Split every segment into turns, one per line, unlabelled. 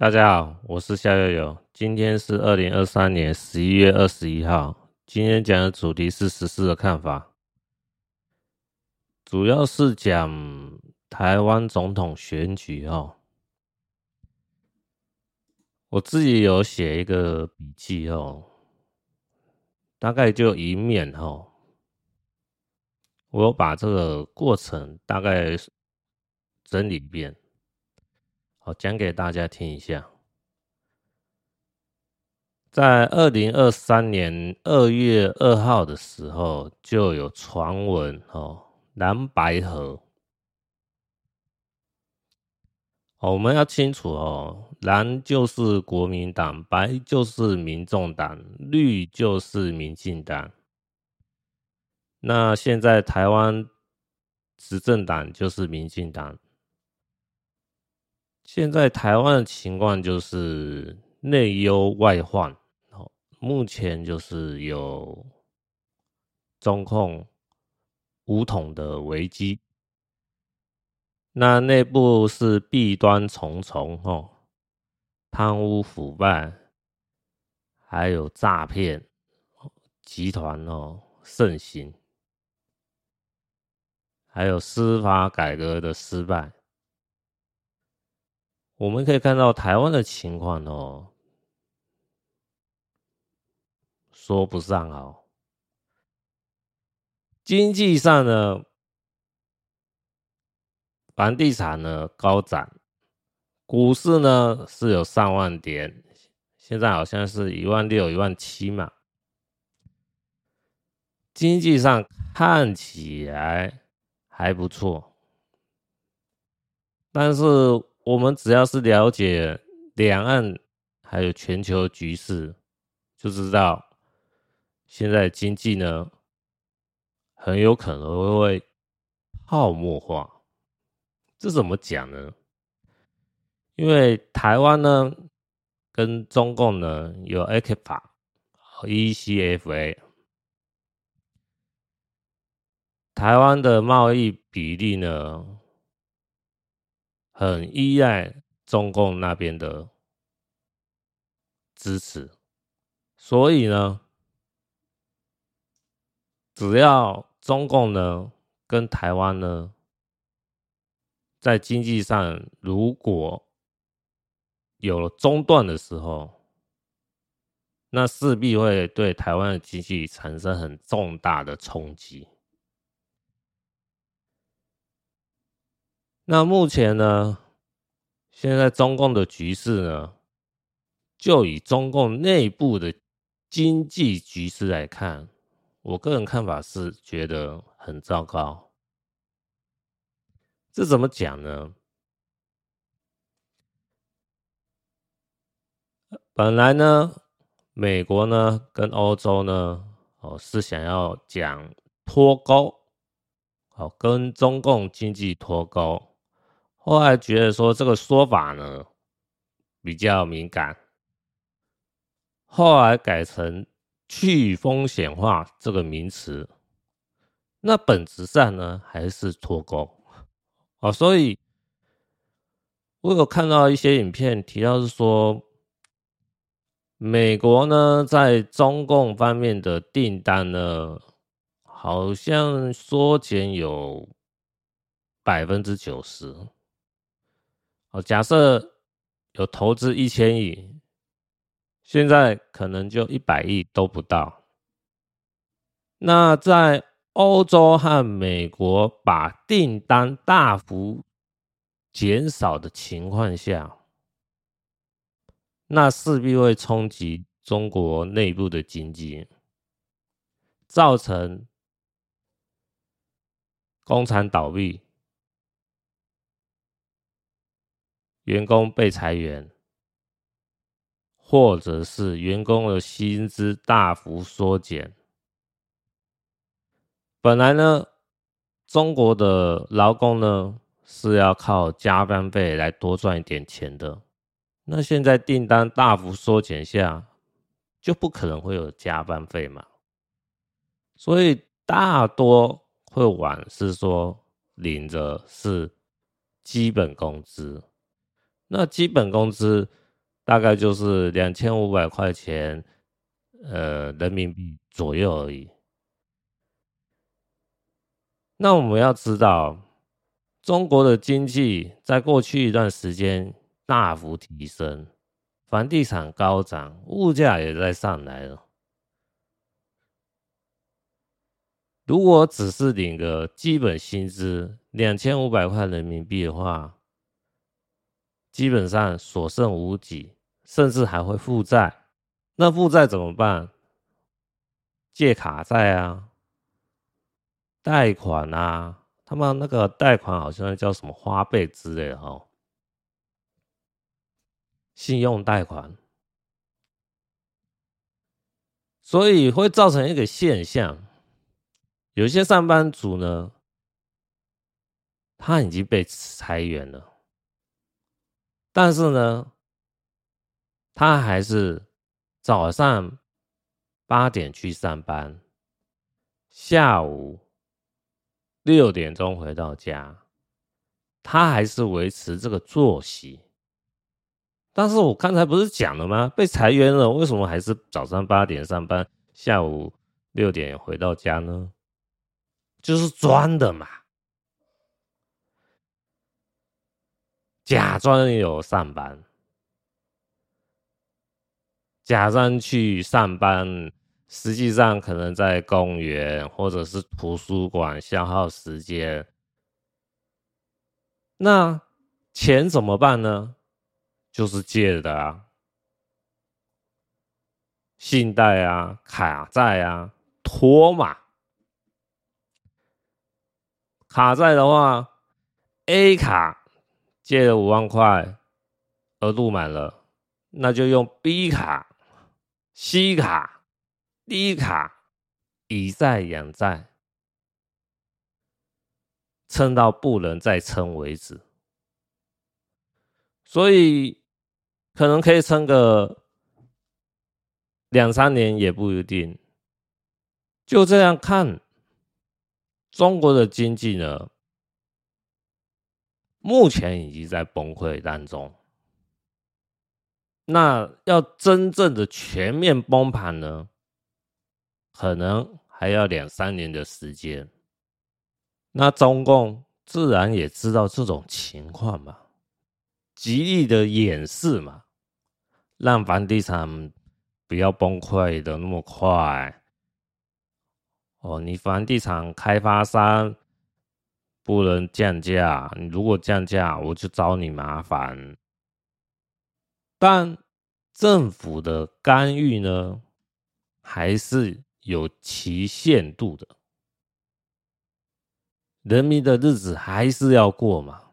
大家好，我是夏悠悠。今天是二零二三年十一月二十一号。今天讲的主题是时事的看法，主要是讲台湾总统选举哦。我自己有写一个笔记哦，大概就一面哦。我把这个过程大概整理一遍。好，讲给大家听一下。在二零二三年二月二号的时候，就有传闻哦，蓝白合。我们要清楚哦，蓝就是国民党，白就是民众党，绿就是民进党。那现在台湾执政党就是民进党。现在台湾的情况就是内忧外患，目前就是有中控武统的危机，那内部是弊端重重哦，贪污腐败，还有诈骗集团哦盛行，还有司法改革的失败。我们可以看到台湾的情况哦，说不上好。经济上呢，房地产呢高涨，股市呢是有上万点，现在好像是一万六、一万七嘛。经济上看起来还不错，但是。我们只要是了解两岸还有全球局势，就知道现在经济呢很有可能会泡沫化。这怎么讲呢？因为台湾呢跟中共呢有 ECFA、ECFA，台湾的贸易比例呢，很依赖中共那边的支持，所以呢，只要中共呢跟台湾呢在经济上如果有了中断的时候，那势必会对台湾的经济产生很重大的冲击。那目前呢，现在中共的局势呢，就以中共内部的经济局势来看，我个人看法是觉得很糟糕。这怎么讲呢？本来呢，美国呢跟欧洲呢，哦是想要讲脱钩，哦跟中共经济脱钩。后来觉得说这个说法呢比较敏感，后来改成去风险化这个名词，那本质上呢还是脱钩啊。所以我有看到一些影片提到是说，美国呢在中共方面的订单呢，好像缩减有百分之九十。哦，假设有投资一千亿，现在可能就一百亿都不到。那在欧洲和美国把订单大幅减少的情况下，那势必会冲击中国内部的经济，造成工厂倒闭。员工被裁员，或者是员工的薪资大幅缩减。本来呢，中国的劳工呢是要靠加班费来多赚一点钱的。那现在订单大幅缩减下，就不可能会有加班费嘛。所以大多会往是说领着是基本工资。那基本工资大概就是两千五百块钱，呃，人民币左右而已。那我们要知道，中国的经济在过去一段时间大幅提升，房地产高涨，物价也在上来了。如果只是领个基本薪资两千五百块人民币的话，基本上所剩无几，甚至还会负债。那负债怎么办？借卡债啊。贷款啊，他们那个贷款好像叫什么花呗之类的哈，信用贷款，所以会造成一个现象，有些上班族呢，他已经被裁员了，但是呢，他还是早上八点去上班，下午。六点钟回到家，他还是维持这个作息。但是我刚才不是讲了吗？被裁员了，为什么还是早上八点上班，下午六点回到家呢？就是装的嘛，假装有上班，假装去上班。实际上可能在公园或者是图书馆消耗时间，那钱怎么办呢？就是借的啊，信贷啊、卡债啊、拖嘛。卡债的话，A 卡借了五万块，额度满了，那就用 B 卡、C 卡。D 卡以债养债，撑到不能再撑为止，所以可能可以撑个两三年也不一定。就这样看，中国的经济呢，目前已经在崩溃当中。那要真正的全面崩盘呢？可能还要两三年的时间，那中共自然也知道这种情况嘛，极力的掩饰嘛，让房地产不要崩溃的那么快。哦，你房地产开发商不能降价，你如果降价，我就找你麻烦。但政府的干预呢，还是。有其限度的，人民的日子还是要过嘛。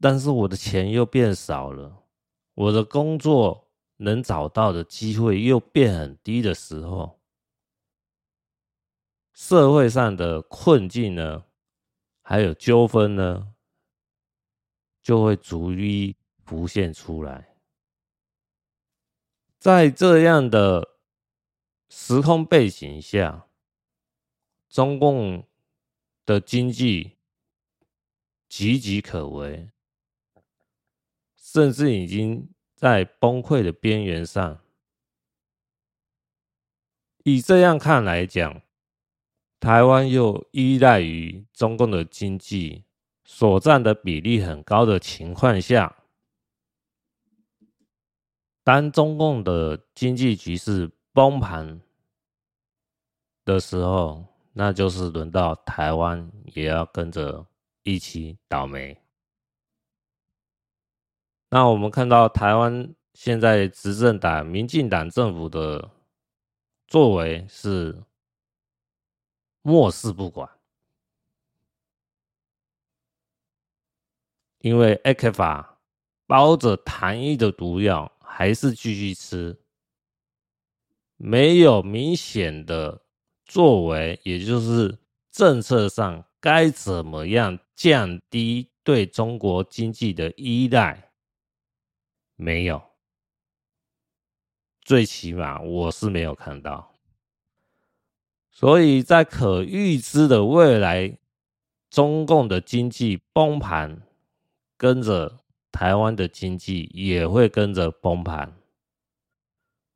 但是我的钱又变少了，我的工作能找到的机会又变很低的时候，社会上的困境呢，还有纠纷呢，就会逐一浮现出来。在这样的。时空背景下，中共的经济岌岌可危，甚至已经在崩溃的边缘上。以这样看来讲，台湾又依赖于中共的经济所占的比例很高的情况下，当中共的经济局势崩盘的时候，那就是轮到台湾也要跟着一起倒霉。那我们看到台湾现在执政党民进党政府的作为是漠视不管，因为 ECFA 包着糖衣的毒药还是继续吃。没有明显的作为，也就是政策上该怎么样降低对中国经济的依赖，没有，最起码我是没有看到。所以在可预知的未来，中共的经济崩盘，跟着台湾的经济也会跟着崩盘。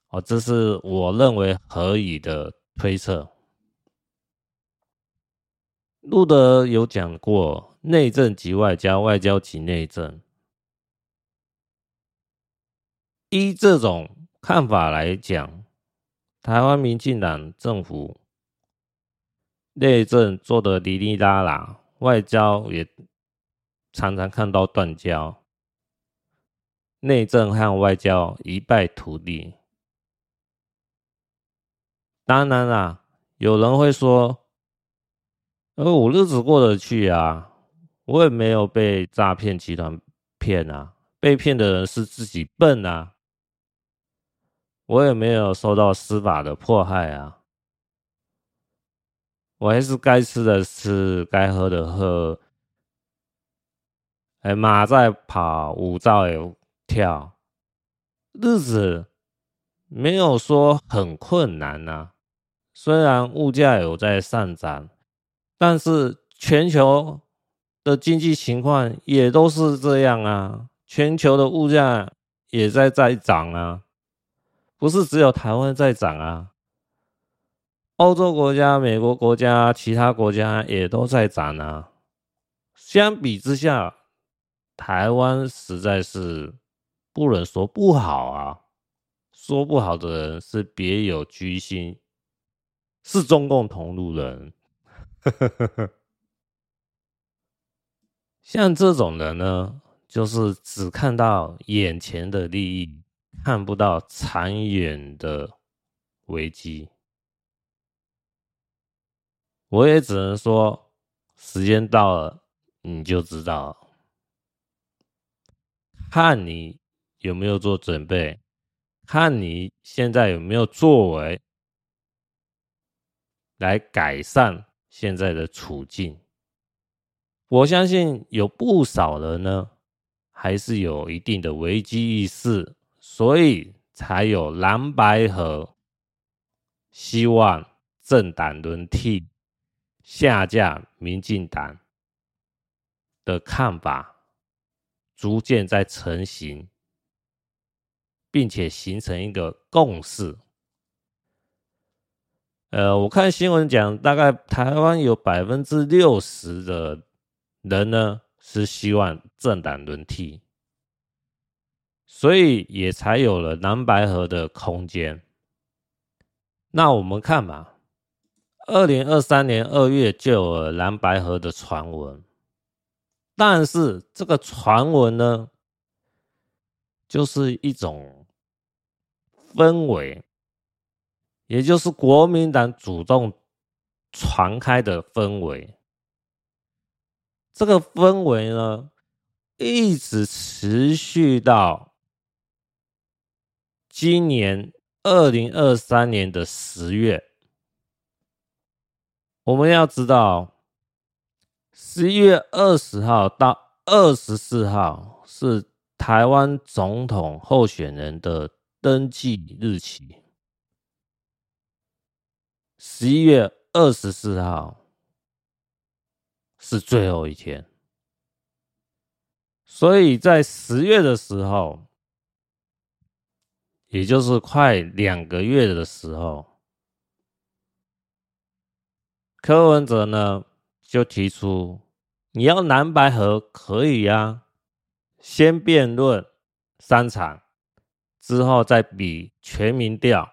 哦，这是我认为合理的推测。路德有讲过，内政即外交，外交即内政。依这种看法来讲，台湾民进党政府内政做的哩哩啦啦，外交也常常看到断交。内政和外交一败涂地。当然啦，有人会说：“呃，我日子过得去啊，我也没有被诈骗集团骗啊，被骗的人是自己笨啊，我也没有受到司法的迫害啊，我还是该吃的吃，该喝的喝，哎，马在跑，舞照有。”跳，日子没有说很困难呐、啊。虽然物价有在上涨，但是全球的经济情况也都是这样啊。全球的物价也在在涨啊，不是只有台湾在涨啊。欧洲国家、美国国家、其他国家也都在涨啊。相比之下，台湾实在是。不能说不好啊，说不好的人是别有居心，是中共同路人。像这种人呢，就是只看到眼前的利益，看不到长远的危机。我也只能说，时间到了，你就知道，看你。有没有做准备？看你现在有没有作为来改善现在的处境。我相信有不少人呢，还是有一定的危机意识，所以才有蓝白河，希望政党轮替、下架民进党的看法，逐渐在成型。并且形成一个共识。呃，我看新闻讲，大概台湾有百分之六十的人呢是希望政党轮替，所以也才有了蓝白合的空间。那我们看嘛，二零二三年二月就有了蓝白合的传闻，但是这个传闻呢，就是一种氛围，也就是国民党主动传开的氛围。这个氛围呢，一直持续到今年二零二三年的十月。我们要知道，十一月二十号到二十四号是。台湾总统候选人的登记日期，十一月二十四号是最后一天，所以在十月的时候，也就是快两个月的时候，柯文哲呢就提出，你要蓝白合可以呀、啊。先辩论三场，之后再比全民调，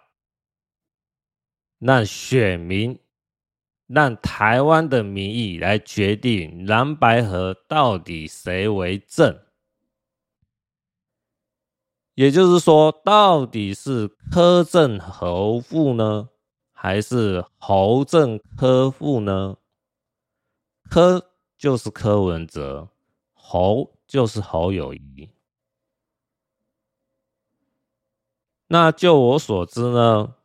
让选民、让台湾的民意来决定蓝白合到底谁为正。也就是说，到底是柯正侯富呢，还是侯正科副呢？科就是柯文哲，侯。就是侯友宜。那就我所知呢，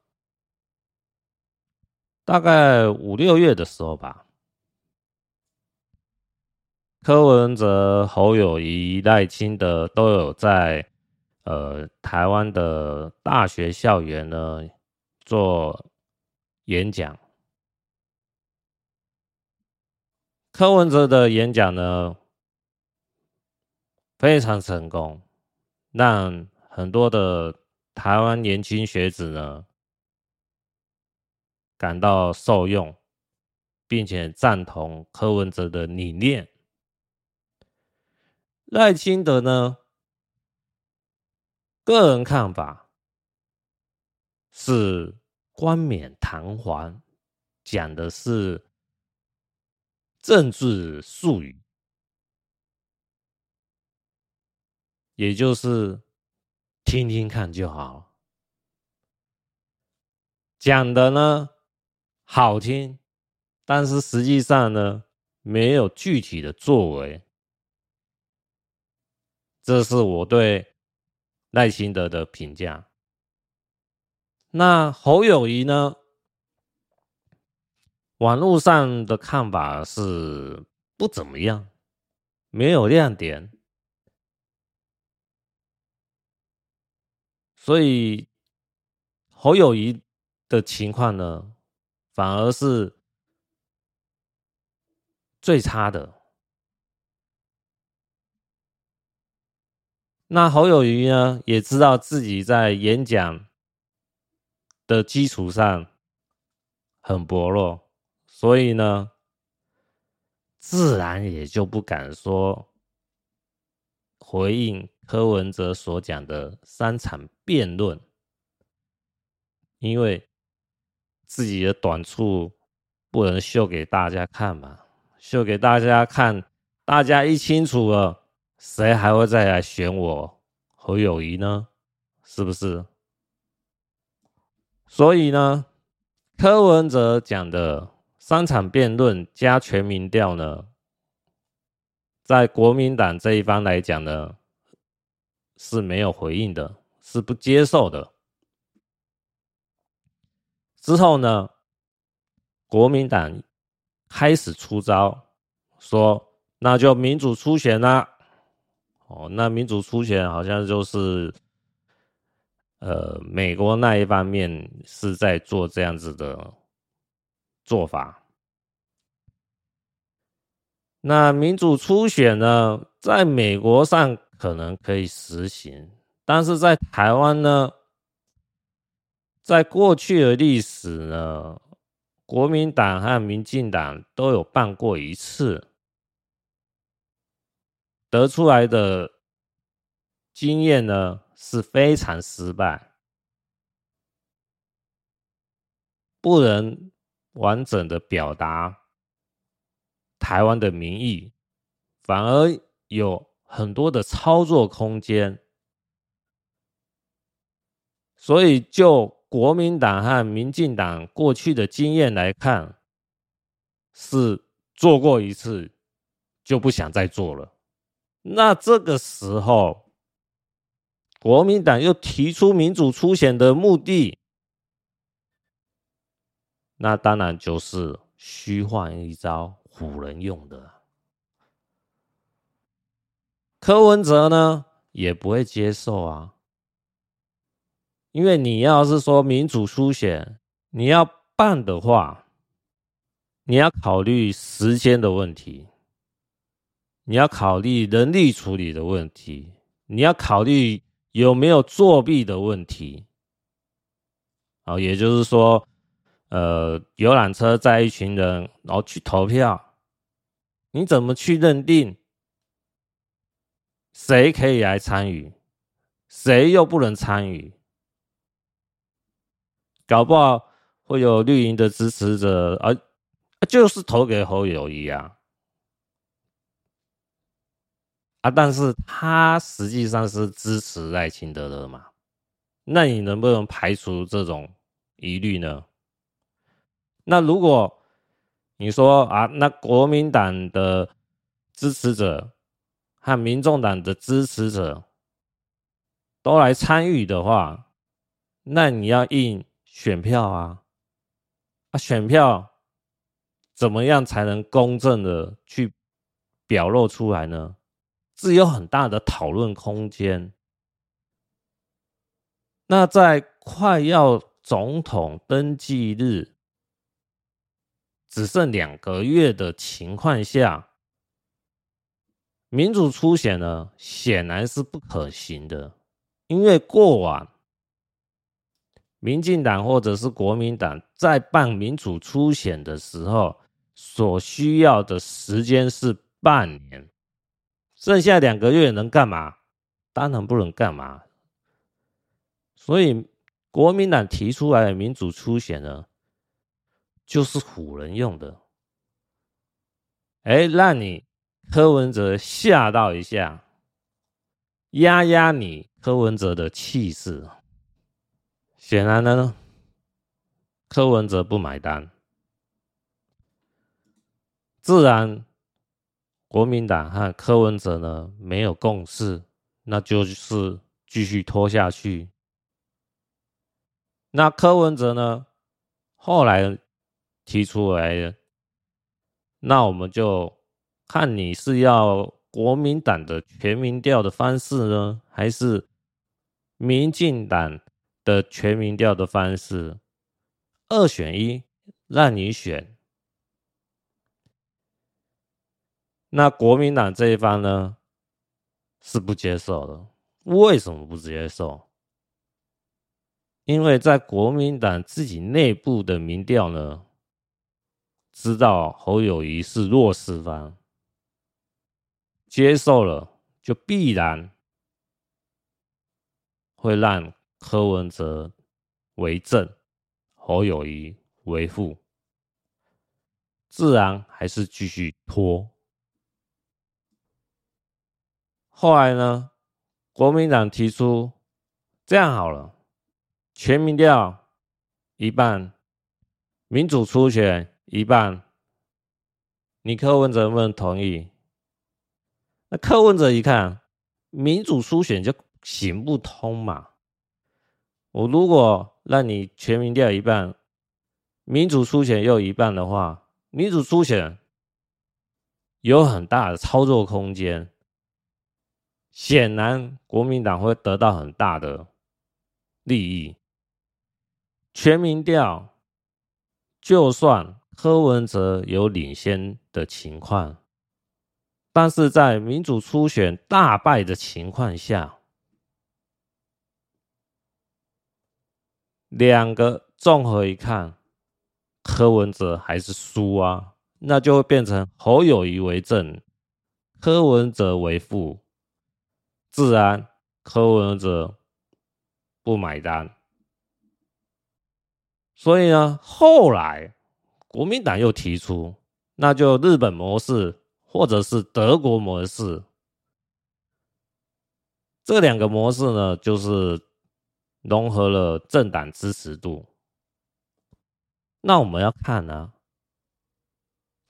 大概五六月的时候吧，柯文哲、侯友宜、赖清德都有在呃台湾的大学校园呢做演讲。柯文哲的演讲呢，非常成功，让很多的台湾年轻学子呢感到受用，并且赞同柯文哲的理念。赖清德呢，个人看法是冠冕堂皇，讲的是政治术语，也就是听听看就好。讲的呢好听，但是实际上呢没有具体的作为。这是我对赖清德的评价。那侯友谊呢？网络上的看法是不怎么样，没有亮点，所以侯友谊的情况呢，反而是最差的。那侯友谊呢，也知道自己在演讲的基础上很薄弱，所以呢，自然也就不敢说回应柯文哲所讲的三场辩论，因为自己的短处不能秀给大家看嘛，秀给大家看，大家一清楚了。谁还会再来选我侯友谊呢？是不是？所以呢，柯文哲讲的三场辩论加全民调呢，在国民党这一方来讲呢，是没有回应的，是不接受的。之后呢，国民党开始出招，说那就民主初选啦。哦，那民主初选好像就是，呃，美国那一方面是在做这样子的做法。那民主初选呢，在美国上可能可以实行，但是在台湾呢，在过去的历史呢，国民党和民进党都有办过一次。得出来的经验呢，是非常失败，不能完整的表达台湾的民意，反而有很多的操作空间。所以，就国民党和民进党过去的经验来看，是做过一次就不想再做了。那这个时候，国民党又提出民主初选的目的，那当然就是虚晃一招，唬人用的。柯文哲呢，也不会接受啊，因为你要是说民主初选，你要办的话，你要考虑时间的问题。你要考虑人力处理的问题，你要考虑有没有作弊的问题。哦，也就是说，呃，游览车载一群人，然后去投票，你怎么去认定谁可以来参与，谁又不能参与？搞不好会有绿营的支持者，而、啊、就是投给侯友宜啊。啊！但是他实际上是支持赖清德的嘛？那你能不能排除这种疑虑呢？那如果你说啊，那国民党的支持者和民众党的支持者都来参与的话，那你要印选票啊！啊，选票怎么样才能公正的去表露出来呢？是有很大的讨论空间。那在快要总统登记日只剩两个月的情况下，民主初选呢，显然是不可行的，因为过往民进党或者是国民党在办民主初选的时候，所需要的时间是半年，剩下两个月能干嘛？当然不能干嘛。所以国民党提出来的民主初选呢，就是唬人用的。哎，让你柯文哲吓到一下，压压你柯文哲的气势。显然呢，柯文哲不买单。自然，国民党和柯文哲呢没有共识，那就是继续拖下去。那柯文哲呢后来提出来的，那我们就看你是要国民党的全民调的方式呢，还是民进党的全民调的方式？二选一，让你选。那国民党这一方呢，是不接受的。为什么不接受？因为在国民党自己内部的民调呢，知道侯友谊是弱势方，接受了就必然会让柯文哲为正，侯友谊为副，自然还是继续拖。后来呢，国民党提出这样好了，全民调一半，民主初选一半，你柯文哲能不能同意？那柯文哲一看，民主初选就行不通嘛。我如果让你全民调一半，民主初选又一半的话，民主初选有很大的操作空间。显然，国民党会得到很大的利益。全民调，就算柯文哲有领先的情况，但是在民主初选大败的情况下，两个综合一看，柯文哲还是输啊，那就会变成侯友谊为正，柯文哲为负。自然，柯文哲不买单，所以呢，后来国民党又提出，那就日本模式或者是德国模式，这两个模式呢，就是融合了政党支持度。那我们要看呢，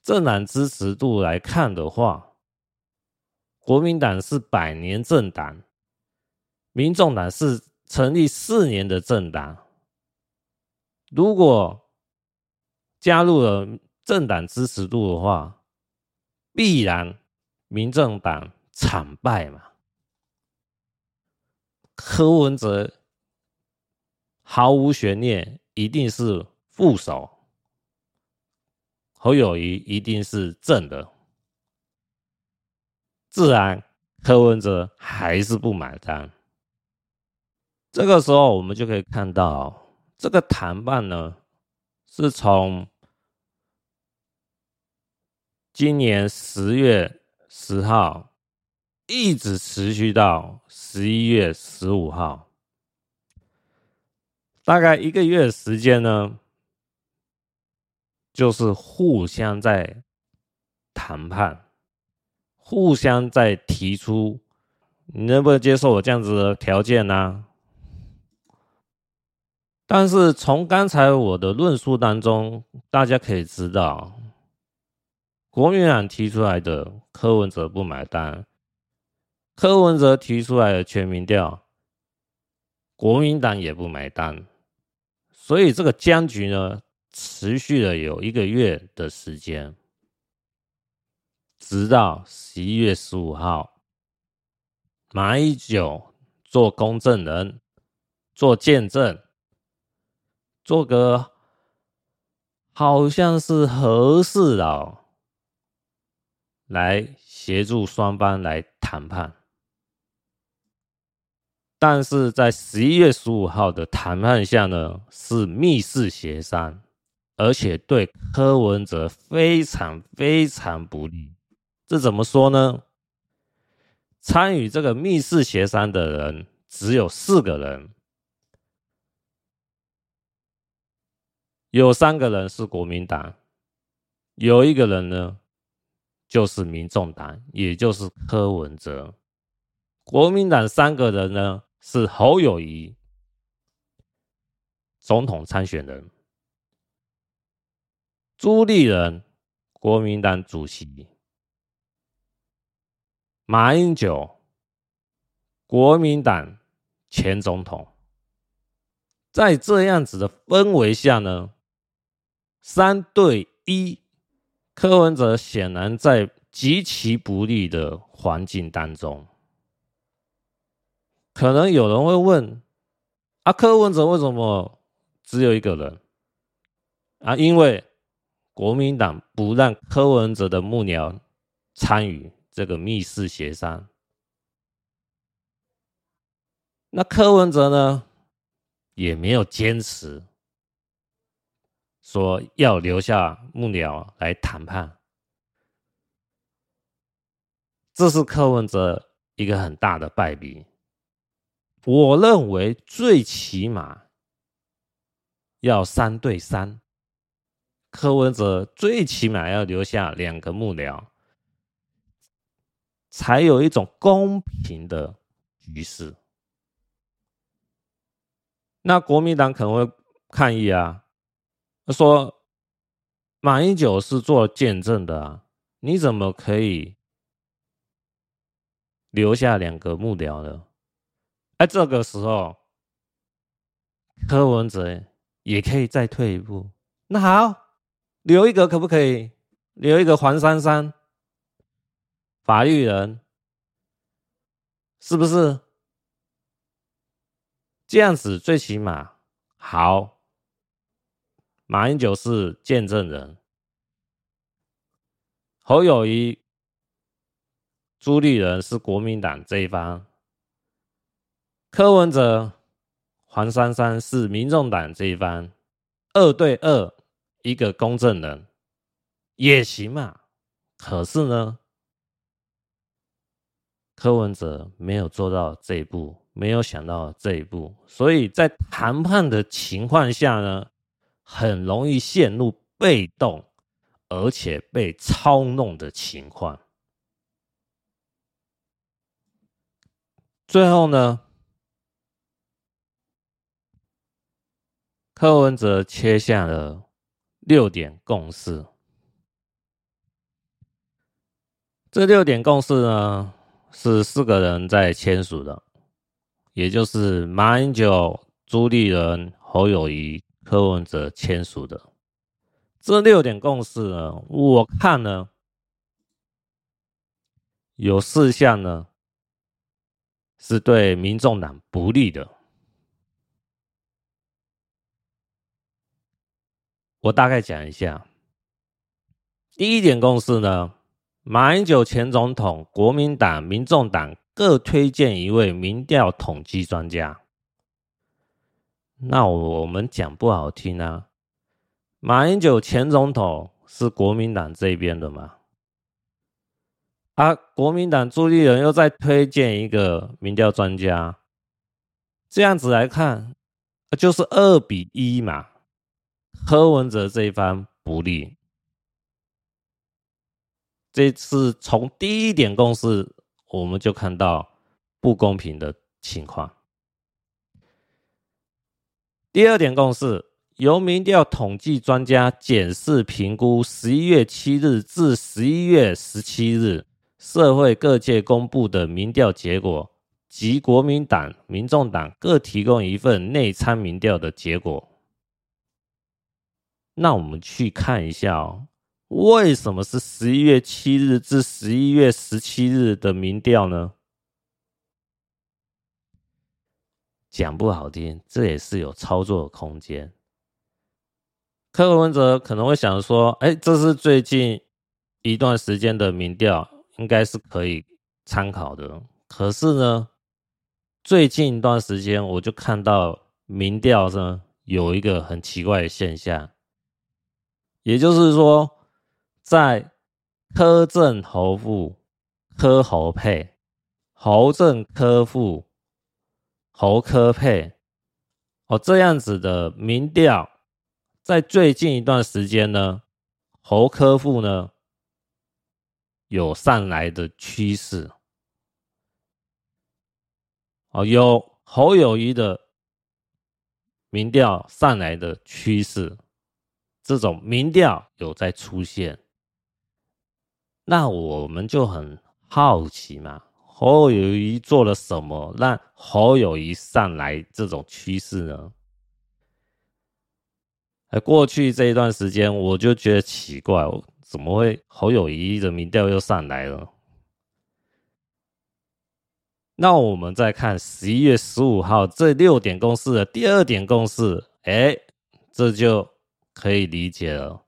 政党支持度来看的话。国民党是百年政党，民众党是成立四年的政党。如果加入了政党支持度的话，必然民众党惨败嘛。柯文哲毫无悬念，一定是副手；侯友宜一定是正的。自然，柯文哲还是不买单。这个时候，我们就可以看到，这个谈判呢，是从今年十月十号一直持续到十一月十五号，大概一个月时间呢，就是互相在谈判。互相在提出，你能不能接受我这样子的条件呢、啊？但是从刚才我的论述当中，大家可以知道，国民党提出来的柯文哲不买单，柯文哲提出来的全民调，国民党也不买单，所以这个僵局呢，持续了有一个月的时间。直到十一月十五号，马英九做公证人，做见证，做个好像是和事佬来协助双方来谈判。但是在十一月十五号的谈判下呢，是密室协商，而且对柯文哲非常非常不利。这怎么说呢？参与这个密室协商的人只有四个人，有三个人是国民党，有一个人呢就是民众党，也就是柯文哲。国民党三个人呢？是侯友宜总统参选人，朱立人国民党主席，马英九国民党前总统。在这样子的氛围下呢，三对一，柯文哲显然在极其不利的环境当中。可能有人会问：啊，柯文哲为什么只有一个人？啊，因为国民党不让柯文哲的幕僚参与这个密室协商。那柯文哲呢，也没有坚持说要留下幕僚来谈判。这是柯文哲一个很大的败笔。我认为最起码要三对三，柯文哲最起码要留下两个幕僚，才有一种公平的局势。那国民党可能会抗议啊，他说马英九是做见证的啊，你怎么可以留下两个幕僚呢？在这个时候，柯文哲也可以再退一步。那好，留一个可不可以？留一个黄珊珊，法律人，是不是？这样子最起码好。马英九是见证人，侯友谊、朱立伦是国民党这一方。柯文哲、黄珊珊是民众党这一方，二对二，一个公证人也行嘛。可是呢，柯文哲没有做到这一步，没有想到这一步，所以在谈判的情况下呢，很容易陷入被动而且被操弄的情况。最后呢，柯文哲切下了六点共识。这六点共识呢，是四个人在签署的，也就是马英九、朱立伦、侯友谊、柯文哲签署的。这六点共识呢，我看呢，有四项呢，是对民众党不利的。我大概讲一下，第一点共识呢，马英九前总统、国民党、民众党各推荐一位民调统计专家。那我们讲不好听啊，马英九前总统是国民党这边的吗？啊，国民党朱立伦又在推荐一个民调专家，这样子来看，就是二比一嘛。柯文哲这一方不利，这次从第一点共识我们就看到不公平的情况。第二点共识，由民调统计专家检视评估十一月七日至十一月十七日社会各界公布的民调结果，及国民党、民众党各提供一份内参民调的结果。那我们去看一下哦，为什么是十一月七日至十一月十七日的民调呢？讲不好听，这也是有操作空间。柯文哲可能会想说：“哎，这是最近一段时间的民调，应该是可以参考的。可是呢，最近一段时间我就看到民调呢有一个很奇怪的现象，也就是说，在柯正侯副、柯侯配、侯正柯副、侯柯配，哦，这样子的民调，在最近一段时间呢，侯柯副呢有上来的趋势。哦，有侯友谊的民调上来的趋势，这种民调有在出现，那我们就很好奇嘛，侯友宜做了什么让侯友宜上来这种趋势呢？哎，过去这一段时间我就觉得奇怪，怎么会侯友谊的民调又上来了？那我们再看十一月十五号这六点公式的第二点公式，哎，这就可以理解了。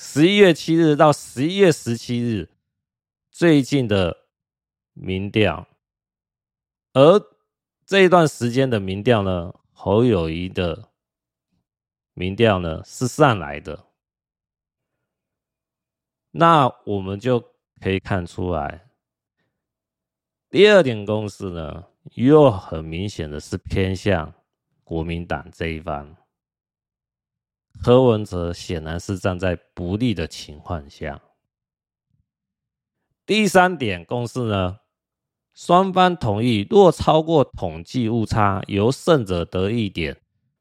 十一月七日到十一月十七日最近的民调，而这一段时间的民调呢，侯友谊的民调呢是上来的，那我们就可以看出来。第二点公式呢，又很明显的是偏向国民党这一方。柯文哲显然是站在不利的情况下。第三点公式呢，双方同意，若超过统计误差，由胜者得一点；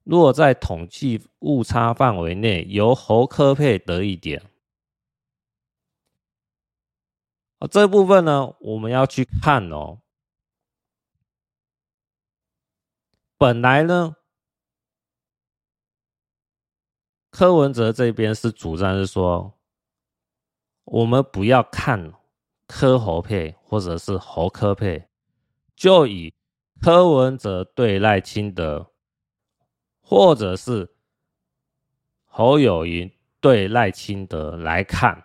若在统计误差范围内，由侯科配得一点。啊，这部分呢，我们要去看哦。本来呢，柯文哲这边是主张是说，我们不要看柯侯配或者是侯柯配，就以柯文哲对赖清德，或者是侯友宜对赖清德来看。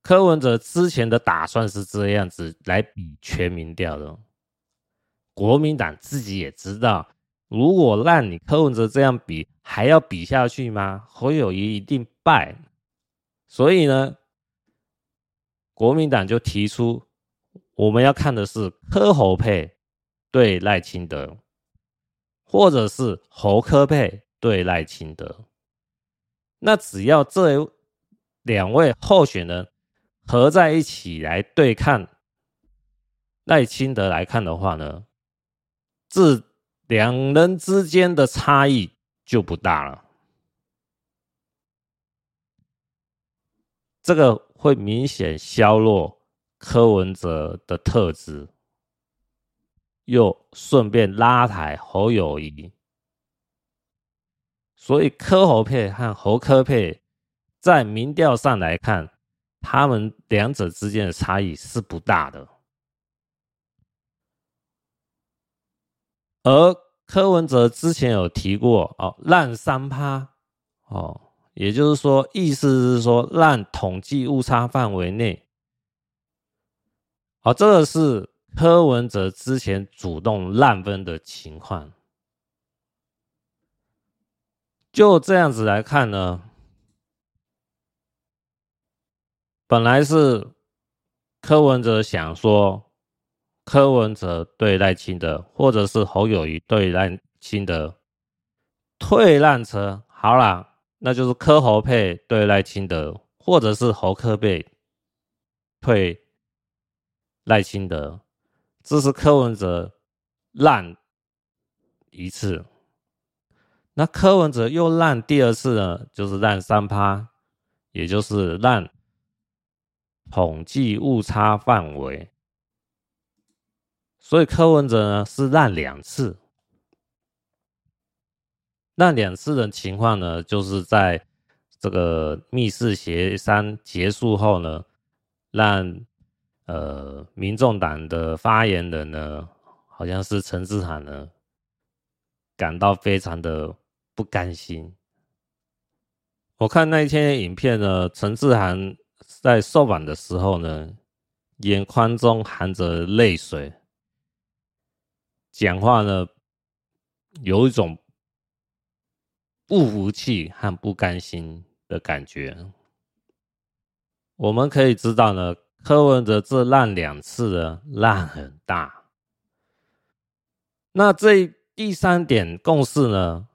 柯文哲之前的打算是这样子来比全民调的，国民党自己也知道，如果让你柯文哲这样比，还要比下去吗？侯友谊一定败。所以呢，国民党就提出，我们要看的是柯侯配对赖清德，或者是侯柯配对赖清德。那只要这两位候选人。合在一起来对抗赖清德来看的话呢，自两人之间的差异就不大了。这个会明显削弱柯文哲的特质，又顺便拉抬侯友谊。所以柯侯配和侯柯配在民调上来看。他们两者之间的差异是不大的，而柯文哲之前有提过哦，烂三趴哦，也就是说，意思是说烂统计误差范围内，好，这个是柯文哲之前主动烂分的情况，就这样子来看呢。本来是柯文哲想说，柯文哲对赖清德，或者是侯友谊对赖清德退让车，好啦，那就是柯侯配对赖清德，或者是侯柯配退赖清德，这是柯文哲让一次，那柯文哲又让第二次呢，就是让三趴，也就是让。统计误差范围，所以柯文哲呢是让两次，让两次的情况呢，就是在这个密室协商结束后呢，让呃民众党的发言人呢，好像是陈志涵呢，感到非常的不甘心。我看那一天的影片呢，陈志涵在受访的时候呢，眼眶中含着泪水，讲话呢有一种不服气和不甘心的感觉。我们可以知道呢，柯文哲这烂两次的烂很大。那这第三点共识呢？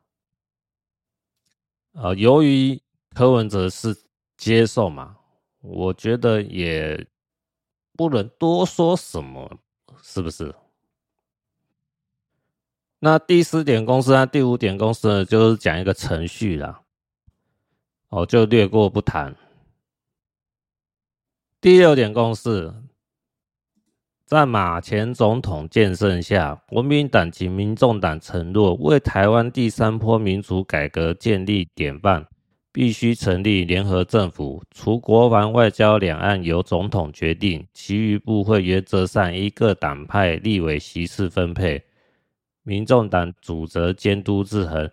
呃，由于柯文哲是接受嘛，我觉得也不能多说什么，是不是？那第四点公司和第五点公司呢，就是讲一个程序啦，哦，就略过不谈。第六点公司，在马前总统见证下，国民党及民众党承诺为台湾第三波民主改革建立典范。必须成立联合政府，除国防、外交、两岸由总统决定，其余部会原则上依各党派立委席次分配。民众党主责监督制衡，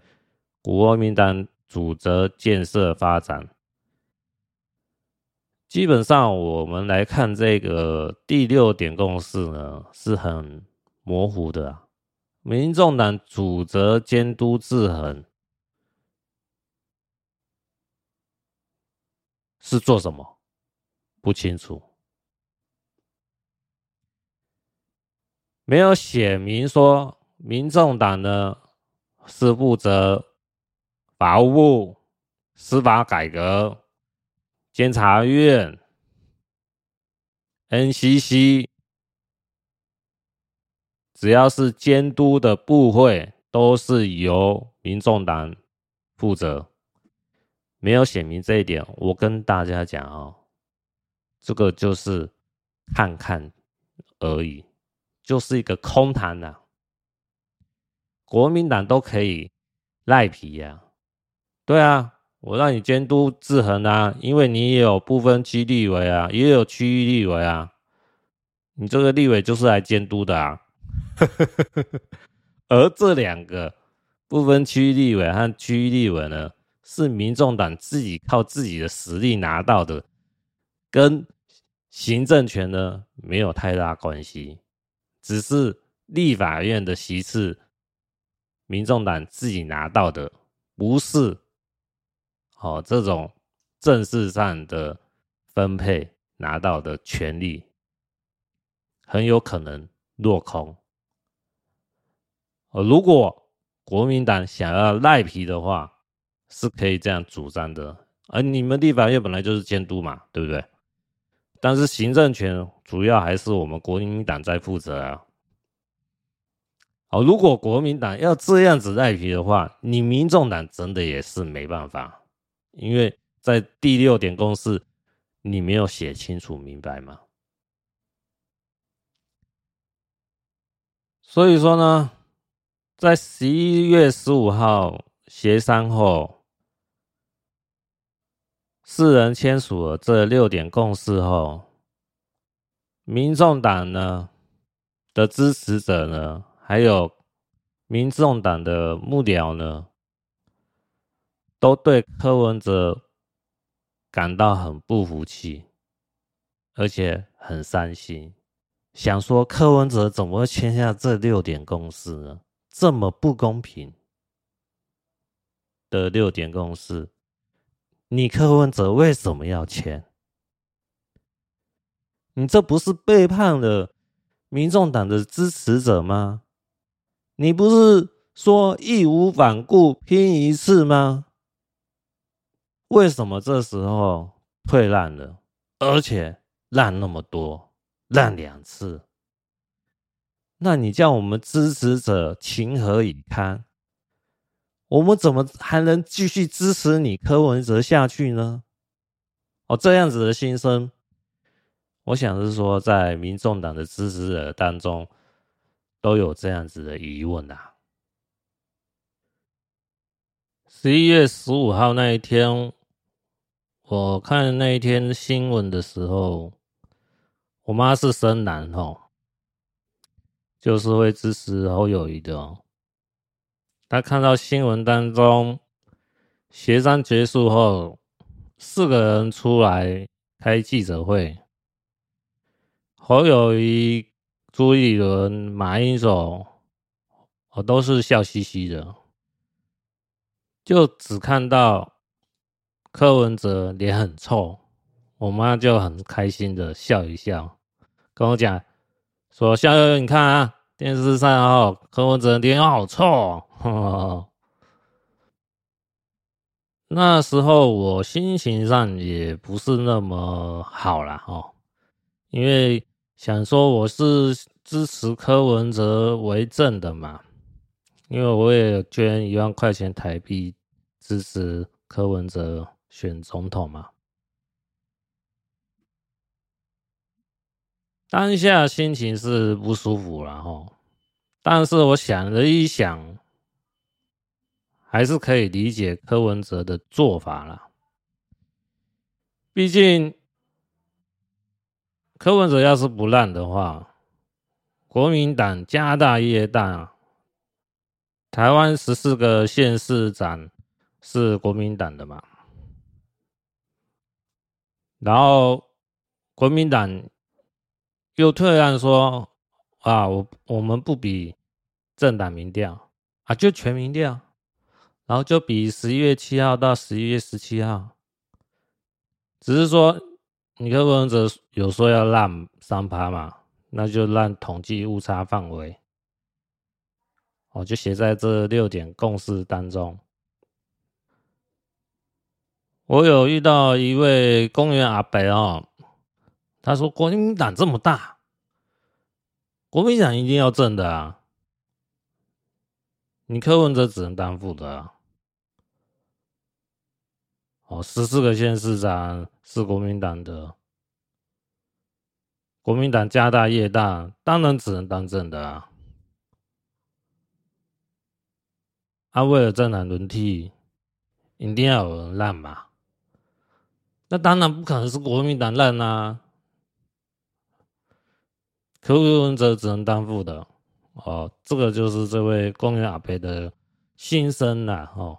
国民党主责建设发展。基本上，我们来看这个第六点共识呢，是很模糊的啊。民众党主责监督制衡。是做什么？不清楚，没有写明说，民众党呢是负责法务部、司法改革、监察院、NCC，只要是监督的部会，都是由民众党负责。没有写明这一点，我跟大家讲哦，这个就是看看而已，就是一个空谈呐。国民党都可以赖皮呀，对啊，我让你监督制衡啊，因为你也有不分区立委啊，也有区域立委啊，你这个立委就是来监督的啊。而这两个不分区立委和区域立委呢？是民众党自己靠自己的实力拿到的，跟行政权呢没有太大关系，只是立法院的席次，民众党自己拿到的，不是哦这种正式上的分配拿到的权利，很有可能落空。如果国民党想要赖皮的话，是可以这样主张的，而你们立法院本来就是监督嘛，对不对？但是行政权主要还是我们国民党在负责啊。好，如果国民党要这样子赖皮的话，你民众党真的也是没办法，因为在第六点公示，你没有写清楚明白吗。所以说呢，在十一月十五号协商后。四人签署了这六点共识后，民众党呢的支持者呢，还有民众党的幕僚呢，都对柯文哲感到很不服气，而且很伤心，想说柯文哲怎么会签下这六点共识呢？这么不公平的六点共识。你柯文哲为什么要签？你这不是背叛了民众党的支持者吗？你不是说义无反顾拼一次吗？为什么这时候退让了，而且让那么多，让两次？那你叫我们支持者情何以堪？我们怎么还能继续支持你柯文哲下去呢？哦，这样子的心声，我想是说，在民众党的支持者当中都有这样子的疑问啊。十一月十五号那一天，我看那一天新闻的时候，我妈是深蓝哦，就是会支持侯友宜的哦。他看到新闻当中协商结束后，四个人出来开记者会，侯友宜、朱立伦、马英九，我都是笑嘻嘻的，就只看到柯文哲脸很臭，我妈就很开心的笑一笑，跟我讲说：“小友，你看啊，电视上哦，柯文哲脸好臭哦。”那时候我心情上也不是那么好啦，哦，因为想说我是支持柯文哲为政的嘛，因为我也捐一万块钱台币支持柯文哲选总统嘛。当下心情是不舒服了哈，但是我想了一想。还是可以理解柯文哲的做法啦。毕竟柯文哲要是不烂的话，国民党家大业大，台湾十四个县市长是国民党的嘛，然后国民党又退让说啊，我我们不比政党民调啊，就全民调。然后就比十一月七号到十一月十七号，只是说你柯文哲有说要让三趴嘛，那就让统计误差范围，哦，就写在这六点共识当中。我有遇到一位公园阿伯哦，他说国民党这么大，国民党一定要正的啊，你柯文哲只能当副的啊。哦，十四个县市长是国民党的，国民党家大业大，当然只能当正的啊。啊，为了政党轮替，一定要有人烂嘛？那当然不可能是国民党烂啊。柯文哲只能当副的，哦，这个就是这位公园阿伯的心声呐，哦。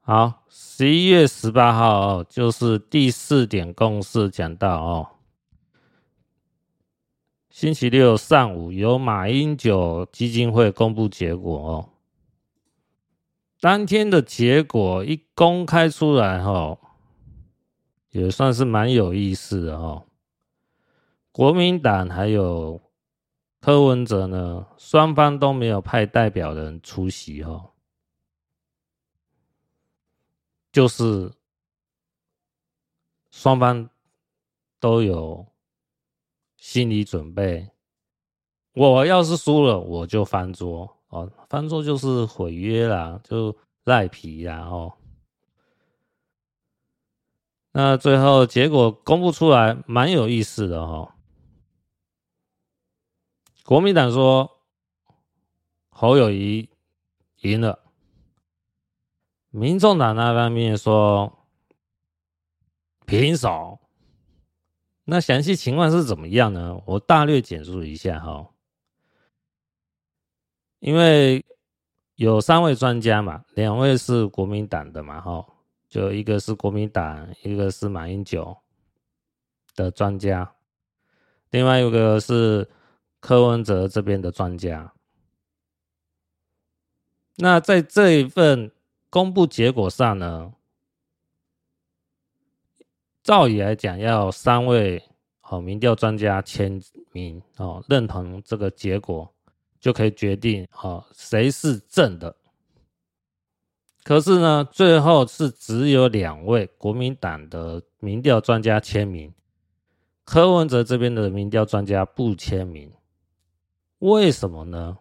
好，十一月十八号哦，就是第四点共识讲到哦，星期六上午由马英九基金会公布结果哦。当天的结果一公开出来哈，也算是蛮有意思的哦。国民党还有柯文哲呢，双方都没有派代表人出席哦。就是双方都有心理准备，我要是输了，我就翻桌哦，翻桌就是毁约啦，就赖皮啦哦。那最后结果公布出来，蛮有意思的哦。国民党说侯友谊赢了。民众党那方面说平手，那详细情况是怎么样呢？我大略简述一下哈。因为有三位专家嘛，两位是国民党的嘛，哈，就一个是国民党，一个是马英九的专家，另外一个是柯文哲这边的专家。那在这一份。公布结果上呢，照理来讲，要三位哦民调专家签名哦，认同这个结果，就可以决定哦谁是正的。可是呢，最后是只有两位国民党的民调专家签名，柯文哲这边的民调专家不签名，为什么呢？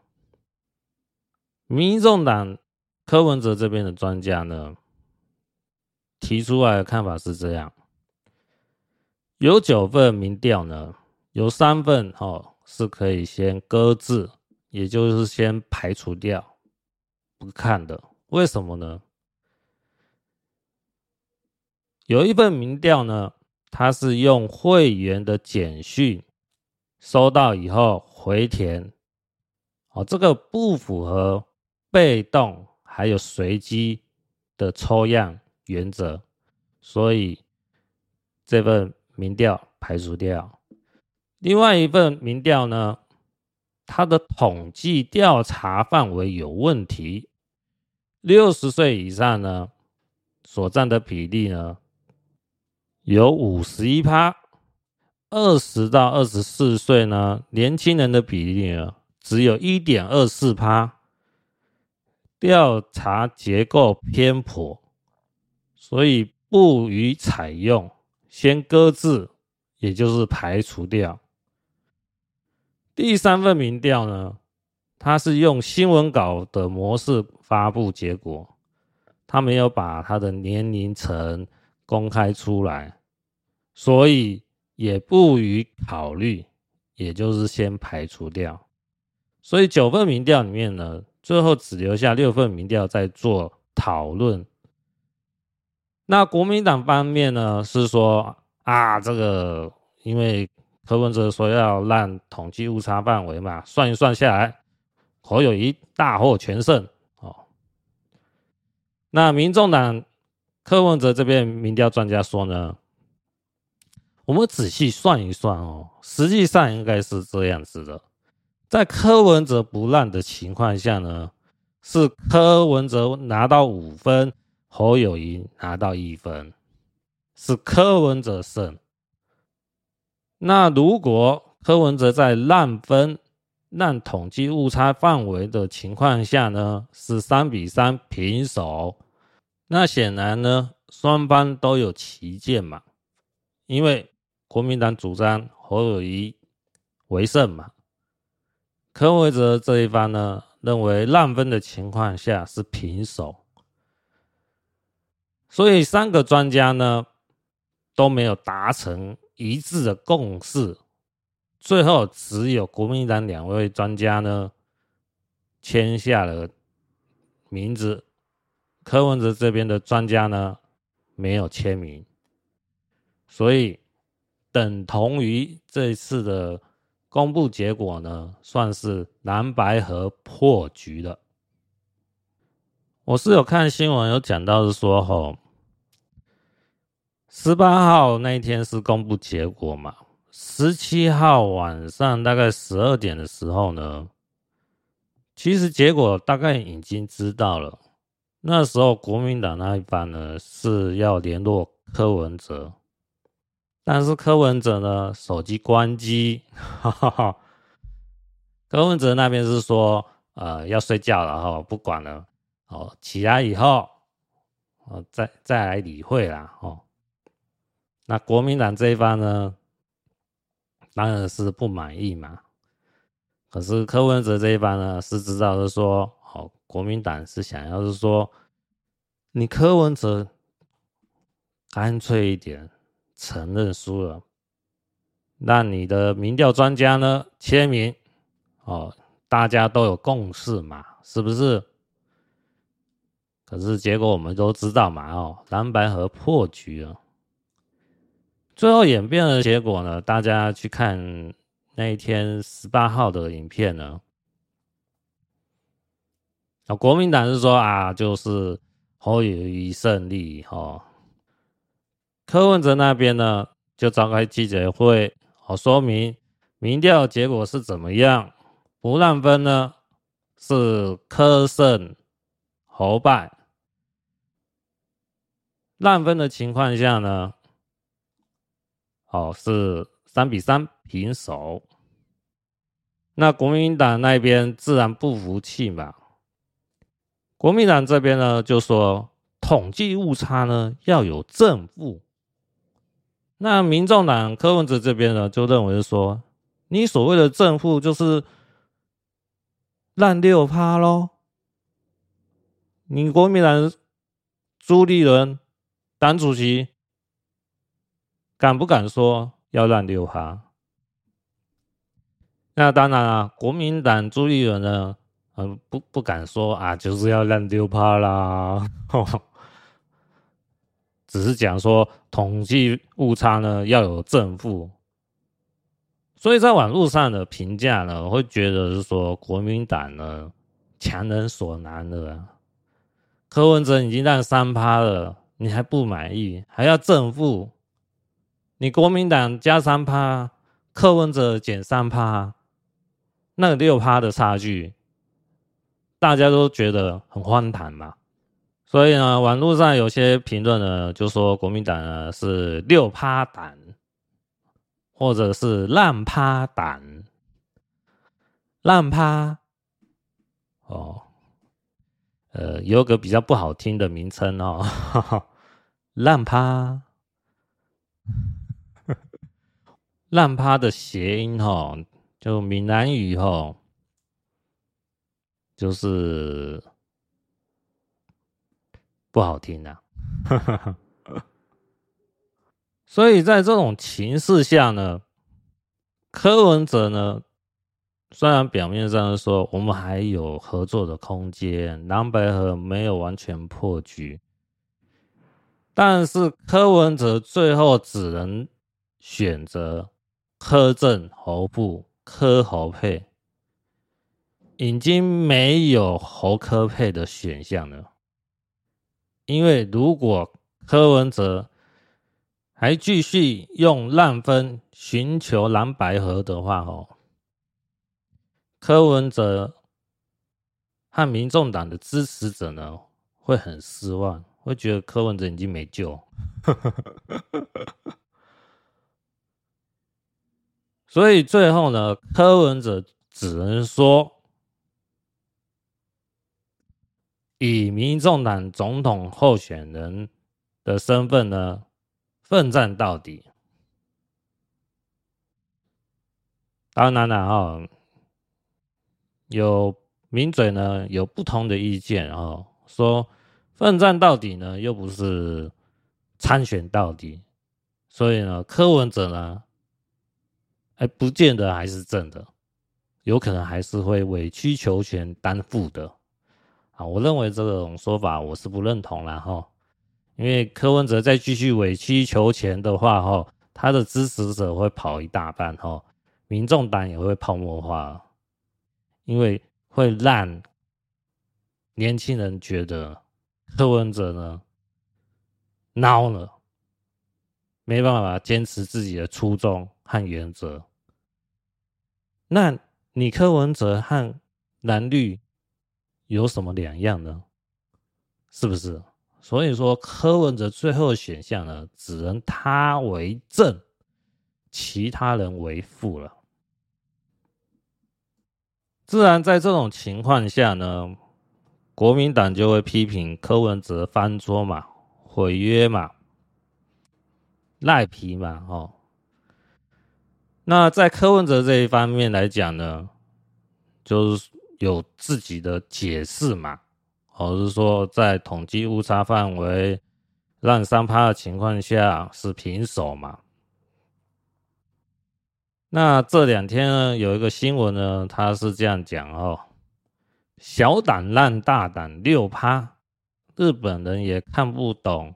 民众党。柯文哲这边的专家呢，提出来的看法是这样：有九份民调呢，有三份哦是可以先搁置，也就是先排除掉不看的。为什么呢？有一份民调呢，它是用会员的简讯收到以后回填，哦，这个不符合被动。还有随机的抽样原则，所以这份民调排除掉。另外一份民调呢，它的统计调查范围有问题，六十岁以上呢，所占的比例呢，有五十一趴，二十到二十四岁呢，年轻人的比例呢，只有一点二四趴。调查结构偏颇，所以不予采用，先搁置，也就是排除掉。第三份民调呢，它是用新闻稿的模式发布结果，他没有把他的年龄层公开出来，所以也不予考虑，也就是先排除掉。所以九份民调里面呢。最后只留下六份民调在做讨论。那国民党方面呢，是说啊，这个因为柯文哲说要让统计误差范围嘛，算一算下来，侯友谊大获全胜哦。那民众党柯文哲这边民调专家说呢，我们仔细算一算哦，实际上应该是这样子的。在柯文哲不让的情况下呢，是柯文哲拿到五分，侯友谊拿到一分，是柯文哲胜。那如果柯文哲在让分、让统计误差范围的情况下呢，是三比三平手，那显然呢，双方都有旗舰嘛，因为国民党主张侯友谊为胜嘛。柯文哲这一方呢，认为让分的情况下是平手，所以三个专家呢都没有达成一致的共识，最后只有国民党两位专家呢签下了名字，柯文哲这边的专家呢没有签名，所以等同于这次的。公布结果呢，算是蓝白河破局了。我是有看新闻，有讲到是说，吼，十八号那一天是公布结果嘛，十七号晚上大概十二点的时候呢，其实结果大概已经知道了。那时候国民党那一方呢是要联络柯文哲。但是柯文哲呢，手机关机，哈哈哈。柯文哲那边是说，呃，要睡觉了哈，不管了，哦，起来以后，哦，再再来理会啦，哦。那国民党这一方呢，当然是不满意嘛。可是柯文哲这一方呢，是知道是说，哦，国民党是想要是说，你柯文哲干脆一点。承认输了，让你的民调专家呢签名哦，大家都有共识嘛，是不是？可是结果我们都知道嘛，哦，蓝白合破局了。最后演变的结果呢，大家去看那一天十八号的影片呢，啊，国民党是说啊，就是侯友宜胜利哦。柯文哲那边呢，就召开记者会，好说明民调结果是怎么样。不让分呢，是柯胜侯败；烂分的情况下呢，哦是三比三平手。那国民党那边自然不服气嘛。国民党这边呢，就说统计误差呢要有正负。那民众党柯文哲这边呢，就认为说，你所谓的正负就是烂六趴喽。你国民党朱立伦党主席敢不敢说要让六趴？那当然啊，国民党朱立伦呢，呃，不不敢说啊，就是要让六趴啦。只是讲说统计误差呢要有正负，所以在网络上的评价呢，我会觉得是说国民党呢强人所难了。柯文哲已经让三趴了，你还不满意，还要正负，你国民党加三趴，柯文哲减三趴，那个六趴的差距，大家都觉得很荒唐嘛。所以呢，网络上有些评论呢，就说国民党呢是六趴党，或者是烂趴党，烂趴哦。呃，有个比较不好听的名称哦，烂趴，烂趴的谐音哦，就闽南语哦，就是不好听啊。所以在这种情势下呢，柯文哲呢。虽然表面上说我们还有合作的空间，蓝白河没有完全破局，但是柯文哲最后只能选择柯正侯部柯侯配，已经没有侯柯配的选项了。因为如果柯文哲还继续用烂分寻求蓝白合的话，哦。柯文哲和民众党的支持者呢，会很失望，会觉得柯文哲已经没救。所以最后呢，柯文哲只能说，以民众党总统候选人的身份呢，奋战到底。当然了，哈。有名嘴呢，有不同的意见哦，说奋战到底呢，又不是参选到底，所以呢，柯文哲呢，哎，不见得还是正的，有可能还是会委曲求全担负的啊。我认为这种说法我是不认同了哈，因为柯文哲再继续委曲求全的话哈，他的支持者会跑一大半哈，民众党也会泡沫化。因为会让年轻人觉得柯文哲呢孬了，没办法坚持自己的初衷和原则。那你柯文哲和蓝绿有什么两样呢？是不是？所以说柯文哲最后选项呢，只能他为正，其他人为负了。自然，在这种情况下呢，国民党就会批评柯文哲翻桌嘛、毁约嘛、赖皮嘛，哦。那在柯文哲这一方面来讲呢，就是有自己的解释嘛，或是说在统计误差范围让三趴的情况下是平手嘛。那这两天呢，有一个新闻呢，他是这样讲哦：小胆让大胆六趴，日本人也看不懂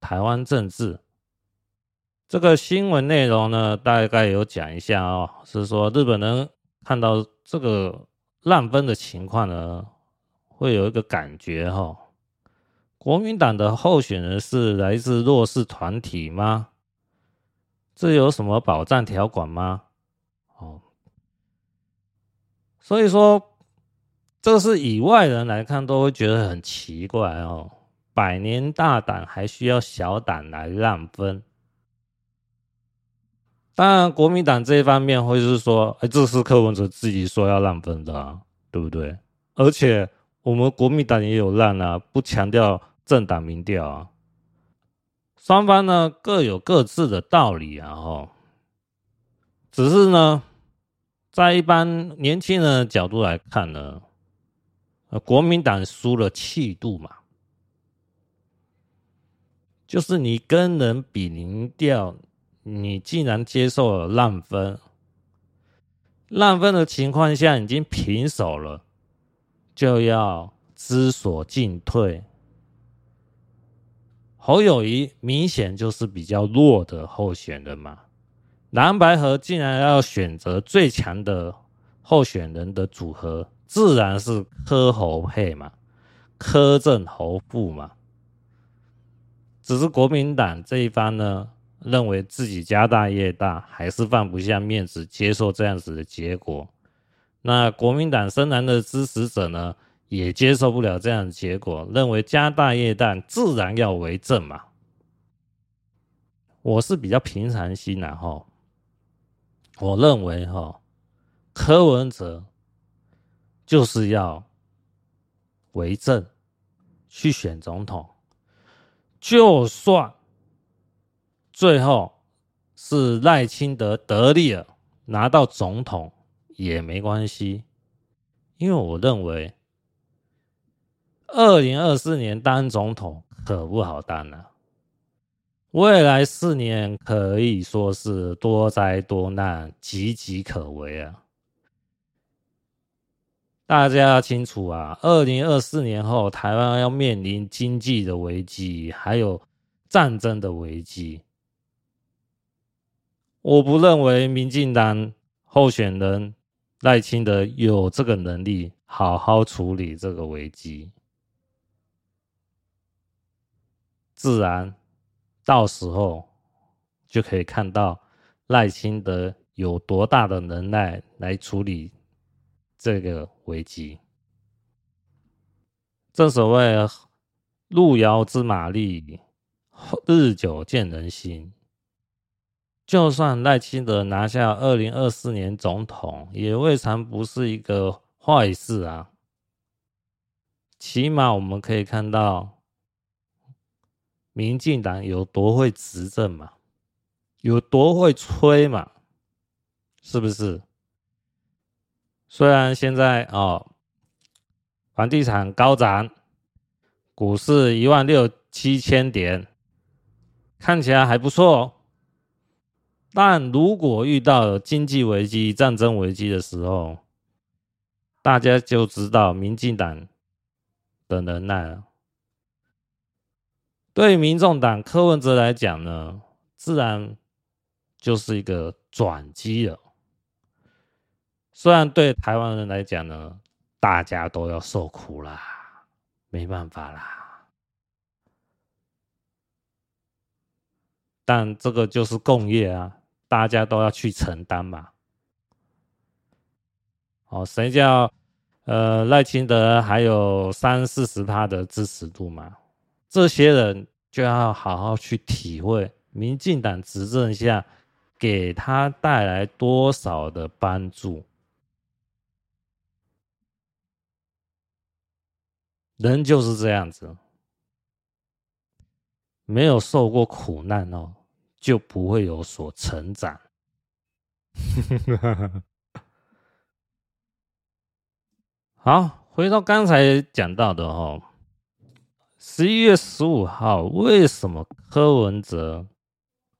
台湾政治。这个新闻内容呢，大概有讲一下哦，是说日本人看到这个烂分的情况呢，会有一个感觉哦，国民党的候选人是来自弱势团体吗？这有什么保障条款吗？哦，所以说，这是以外人来看都会觉得很奇怪哦。百年大党还需要小党来让分？当然，国民党这一方面会是说，哎，这是柯文哲自己说要让分的啊，对不对？而且我们国民党也有让啊，不强调政党民调啊。双方呢各有各自的道理啊，吼，只是呢，在一般年轻人的角度来看呢，国民党输了气度嘛，就是你跟人比零调，你竟然接受了让分，让分的情况下已经平手了，就要知所进退。侯友谊明显就是比较弱的候选人嘛，蓝白合竟然要选择最强的候选人的组合，自然是柯侯配嘛，柯正侯副嘛。只是国民党这一方呢，认为自己家大业大，还是放不下面子，接受这样子的结果。那国民党深蓝的支持者呢，也接受不了这样的结果，认为家大业大，自然要为政嘛。我是比较平常心的哈，我认为哈，柯文哲就是要为政，去选总统，就算最后是赖清德得利了，拿到总统也没关系，因为我认为。二零二四年当总统可不好当啊！未来四年可以说是多灾多难，岌岌可危啊！大家要清楚啊，二零二四年后，台湾要面临经济的危机，还有战争的危机。我不认为民进党候选人赖清德有这个能力好好处理这个危机。自然，到时候就可以看到赖清德有多大的能耐来处理这个危机。正所谓“路遥知马力，日久见人心”。就算赖清德拿下二零二四年总统，也未尝不是一个坏事啊。起码我们可以看到。民进党有多会执政嘛？有多会吹嘛？是不是？虽然现在哦，房地产高涨，股市一万六七千点，看起来还不错哦。但如果遇到经济危机、战争危机的时候，大家就知道民进党的能耐了。对民众党柯文哲来讲呢，自然就是一个转机了。虽然对台湾人来讲呢，大家都要受苦啦，没办法啦。但这个就是共业啊，大家都要去承担嘛。哦，谁叫呃赖清德还有三四十趴的支持度嘛？这些人就要好好去体会民进党执政下给他带来多少的帮助。人就是这样子，没有受过苦难哦，就不会有所成长。好，回到刚才讲到的哦。十一月十五号，为什么柯文哲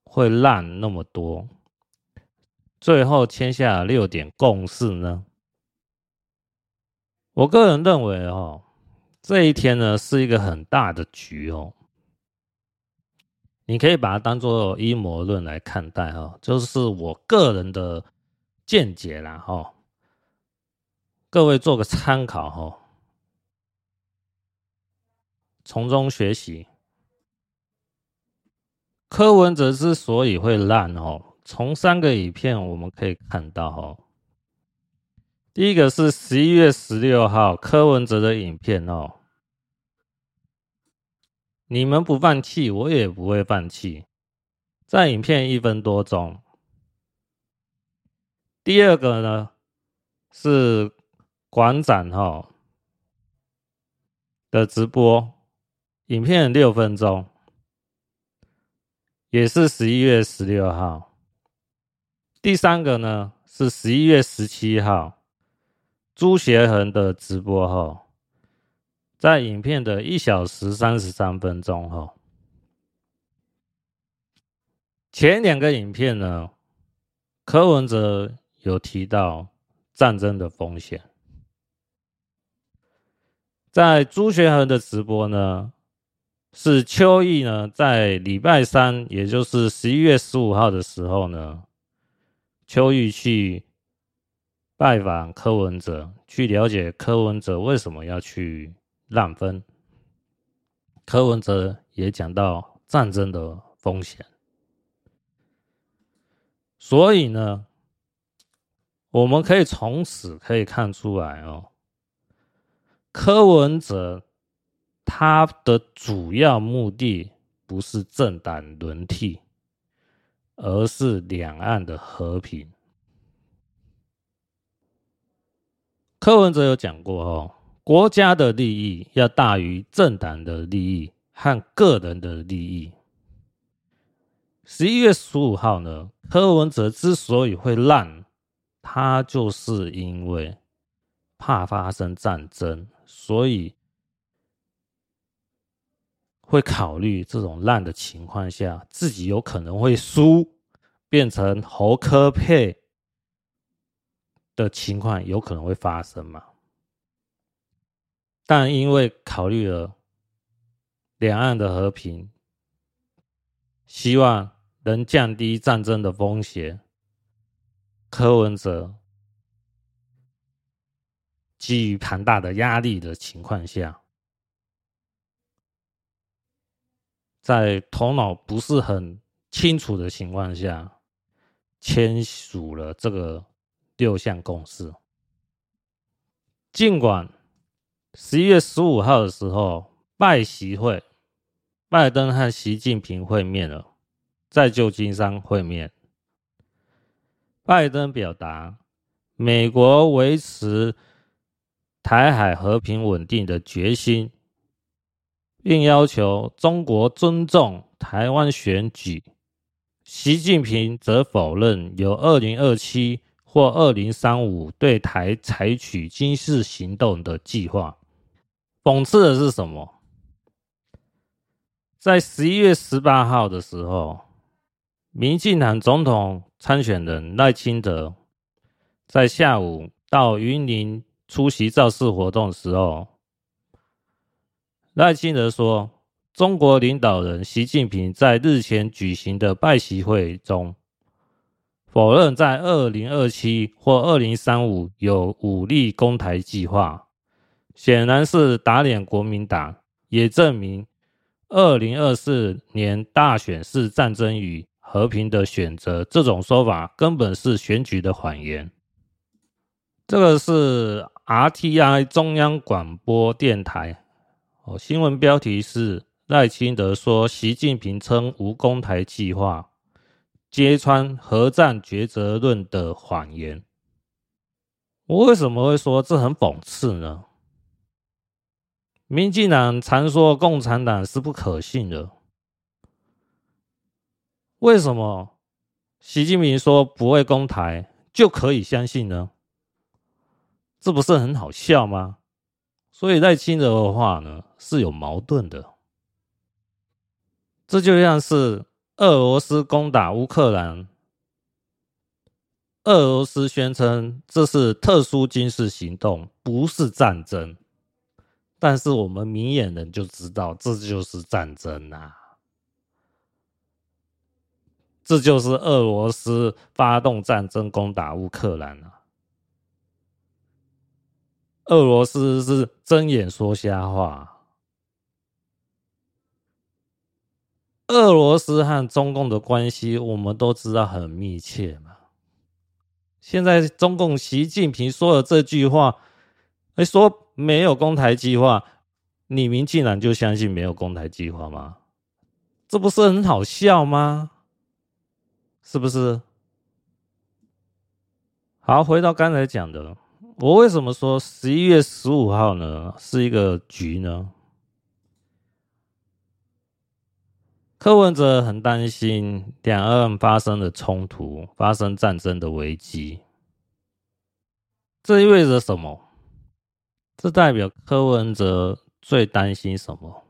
会烂那么多？最后签下六点共识呢？我个人认为，哦，这一天呢是一个很大的局哦。你可以把它当做阴谋论来看待哦，就是我个人的见解啦，哦。各位做个参考，哦。从中学习。柯文哲之所以会烂哦，从三个影片我们可以看到哦。第一个是十一月十六号柯文哲的影片哦，你们不放弃，我也不会放弃。在影片一分多钟。第二个呢是馆长哈的直播。影片六分钟，也是十一月十六号。第三个呢是十一月十七号，朱学恒的直播后，在影片的一小时三十三分钟后，前两个影片呢，柯文哲有提到战争的风险，在朱学恒的直播呢。是邱毅呢，在礼拜三，也就是十一月十五号的时候呢，邱毅去拜访柯文哲，去了解柯文哲为什么要去让分。柯文哲也讲到战争的风险。所以呢，我们可以从此可以看出来哦，柯文哲他的主要目的不是政党轮替，而是两岸的和平。柯文哲有讲过哦，国家的利益要大于政党的利益和个人的利益。十一月十五号呢，柯文哲之所以会烂，他就是因为怕发生战争，所以会考虑这种烂的情况下，自己有可能会输，变成侯科佩。的情况有可能会发生嘛？但因为考虑了两岸的和平，希望能降低战争的风险，柯文哲基于庞大的压力的情况下，在头脑不是很清楚的情况下，签署了这个。六项共识。尽管十一月十五号的时候，拜习会，拜登和习近平会面了，在旧金山会面。拜登表达美国维持台海和平稳定的决心，并要求中国尊重台湾选举。习近平则否认有二零二七。或二零三五对台采取军事行动的计划。讽刺的是什么？在十一月十八号的时候，民进党总统参选人赖清德在下午到云林出席造势活动时候，赖清德说，中国领导人习近平在日前举行的拜习会中。否认在二零二七或二零三五有武力攻台计划，显然是打脸国民党，也证明二零二四年大选是战争与和平的选择。这种说法根本是选举的谎言。这个是 RTI 中央广播电台哦，新闻标题是赖清德说习近平称无攻台计划。揭穿核战抉择论的谎言。我为什么会说这很讽刺呢？民进党常说共产党是不可信的，为什么习近平说不会攻台就可以相信呢？这不是很好笑吗？所以在清德的话呢是有矛盾的，这就像是。俄罗斯攻打乌克兰，俄罗斯宣称这是特殊军事行动，不是战争。但是我们明眼人就知道，这就是战争啊！这就是俄罗斯发动战争攻打乌克兰啊！俄罗斯是睁眼说瞎话。俄罗斯和中共的关系，我们都知道很密切嘛。现在中共习近平说了这句话，哎，说没有攻台计划，你民竟然就相信没有攻台计划吗？这不是很好笑吗？是不是？好，回到刚才讲的，我为什么说十一月十五号呢？是一个局呢？柯文哲很担心两岸发生的冲突，发生战争的危机。这意味着什么？这代表柯文哲最担心什么？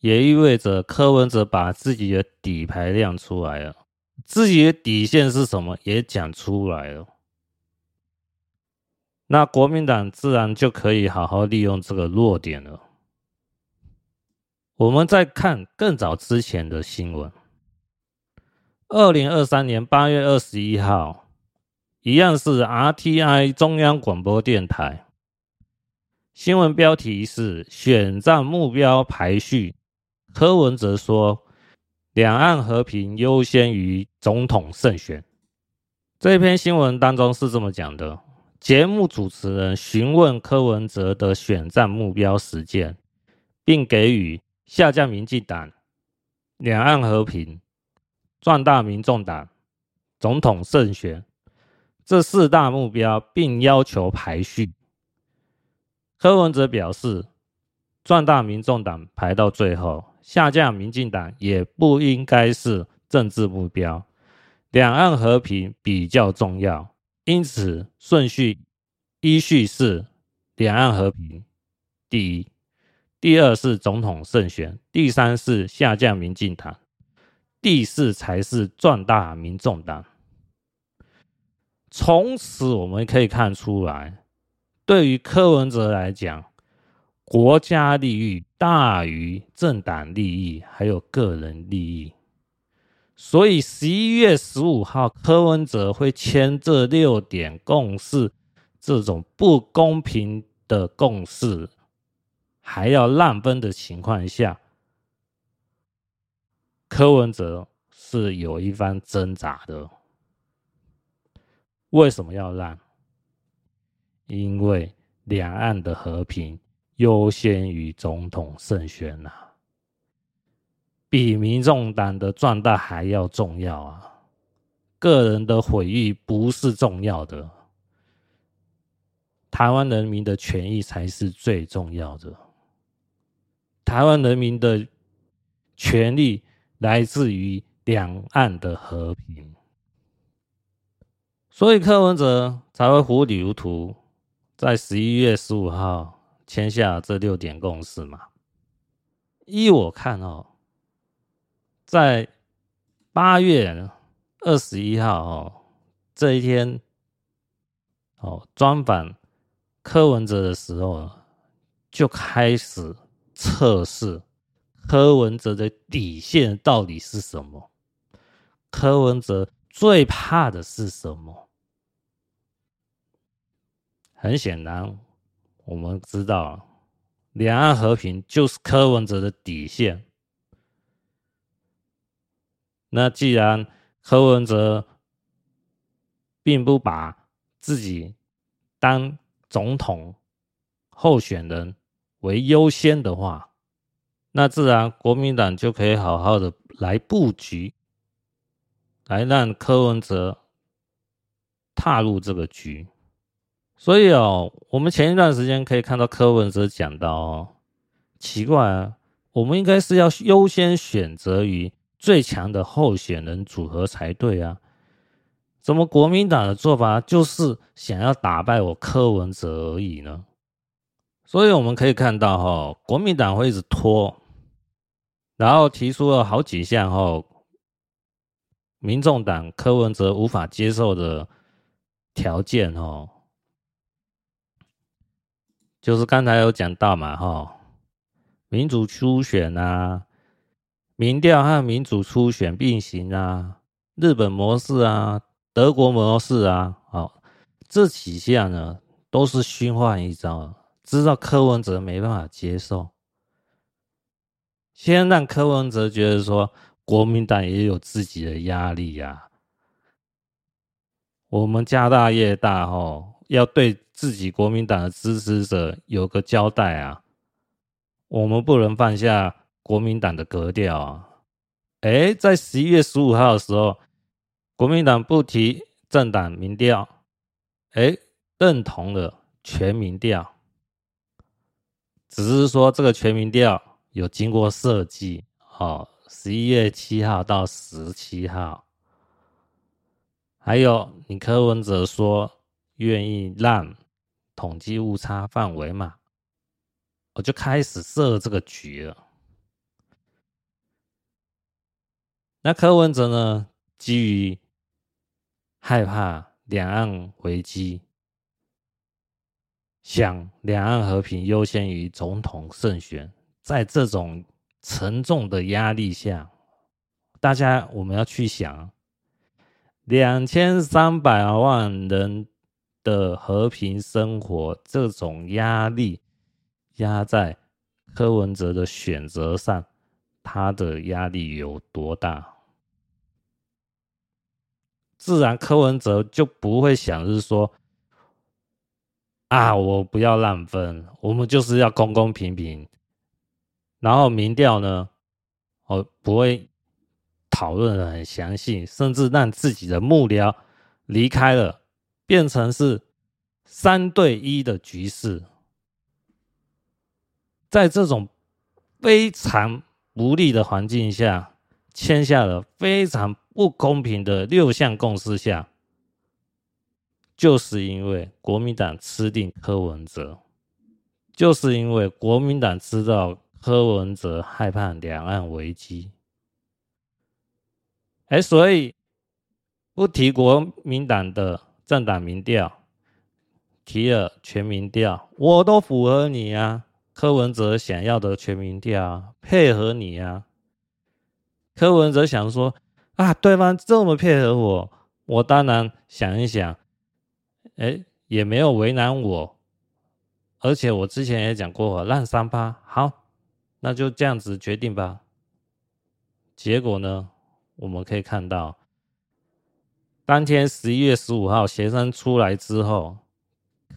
也意味着柯文哲把自己的底牌亮出来了，自己的底线是什么也讲出来了。那国民党自然就可以好好利用这个弱点了。我们再看更早之前的新闻，二零二三年八月二十一号，一样是 RTI 中央广播电台，新闻标题是“选战目标排序，柯文哲说两岸和平优先于总统胜选。这篇新闻当中是这么讲的：节目主持人询问柯文哲的选战目标时间，并给予下架民进党、两岸和平、壮大民众党、总统胜选这四大目标，并要求排序。柯文哲表示，壮大民众党排到最后，下架民进党也不应该是政治目标。两岸和平比较重要，因此顺序依序是：两岸和平第一，第二是总统胜选，第三是下降民进党，第四才是壮大民众党。从此我们可以看出来。对于柯文哲来讲，国家利益大于政党利益，还有个人利益。所以十一月十五号，柯文哲会签这六点共识，这种不公平的共识，还要让分的情况下，柯文哲是有一番挣扎的。为什么要让？因为两岸的和平优先于总统胜选呐、啊，比民众党的壮大还要重要啊！个人的毁誉不是重要的，台湾人民的权益才是最重要的。台湾人民的权利来自于两岸的和平，所以柯文哲才会糊里糊涂。在十一月十五号签下这六点共识嘛？依我看哦，在八月二十一号哦这一天哦专访柯文哲的时候啊，就开始测试柯文哲的底线到底是什么？柯文哲最怕的是什么？很显然，我们知道，两岸和平就是柯文哲的底线。那既然柯文哲并不把自己当总统候选人为优先的话，那自然国民党就可以好好的来布局，来让柯文哲踏入这个局。所以哦，我们前一段时间可以看到柯文哲讲到哦，奇怪啊，我们应该是要优先选择于最强的候选人组合才对啊，怎么国民党的做法就是想要打败我柯文哲而已呢？所以我们可以看到哈，国民党会一直拖，然后提出了好几项哈，民众党柯文哲无法接受的条件哦。就是刚才有讲到嘛，哈，民主初选啊，民调和民主初选并行啊，日本模式啊，德国模式啊，好，这几项呢都是虚幻一招，知道柯文哲没办法接受，先让柯文哲觉得说国民党也有自己的压力呀、啊，我们家大业大，哦，要对。自己国民党的支持者有个交代啊，我们不能放下国民党的格调啊！哎，在十一月十五号的时候，国民党不提政党民调，哎，认同了全民调，只是说这个全民调有经过设计，哦，十一月七号到十七号，还有你柯文哲说愿意让。统计误差范围嘛，我就开始设这个局了。那柯文哲呢，基于害怕两岸危机，想两岸和平优先于总统胜选，在这种沉重的压力下，大家我们要去想，两千三百万人。的和平生活，这种压力压在柯文哲的选择上，他的压力有多大，自然柯文哲就不会想是说，啊，我不要烂分，我们就是要公公平平，然后民调呢，哦不会讨论的很详细，甚至让自己的幕僚离开了，变成是三对一的局势。在这种非常不利的环境下，签下了非常不公平的六项共识下，就是因为国民党吃定柯文哲，就是因为国民党知道柯文哲害怕两岸危机，哎，所以不提国民党的政党民调，提了全民调，我都符合你啊。柯文哲想要的全民调，配合你啊！柯文哲想说啊，对方这么配合我，我当然想一想，哎，也没有为难我，而且我之前也讲过，烂三八，好，那就这样子决定吧。结果呢，我们可以看到，当天十一月十五号协商出来之后，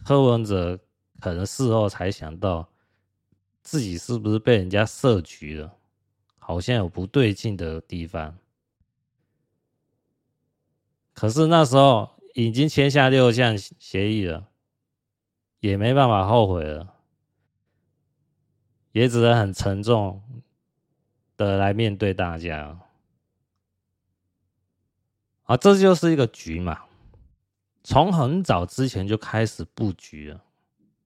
柯文哲可能事后才想到。自己是不是被人家设局了？好像有不对劲的地方。可是那时候已经签下六项协议了，也没办法后悔了，也只能很沉重的来面对大家。啊，这就是一个局嘛，从很早之前就开始布局了。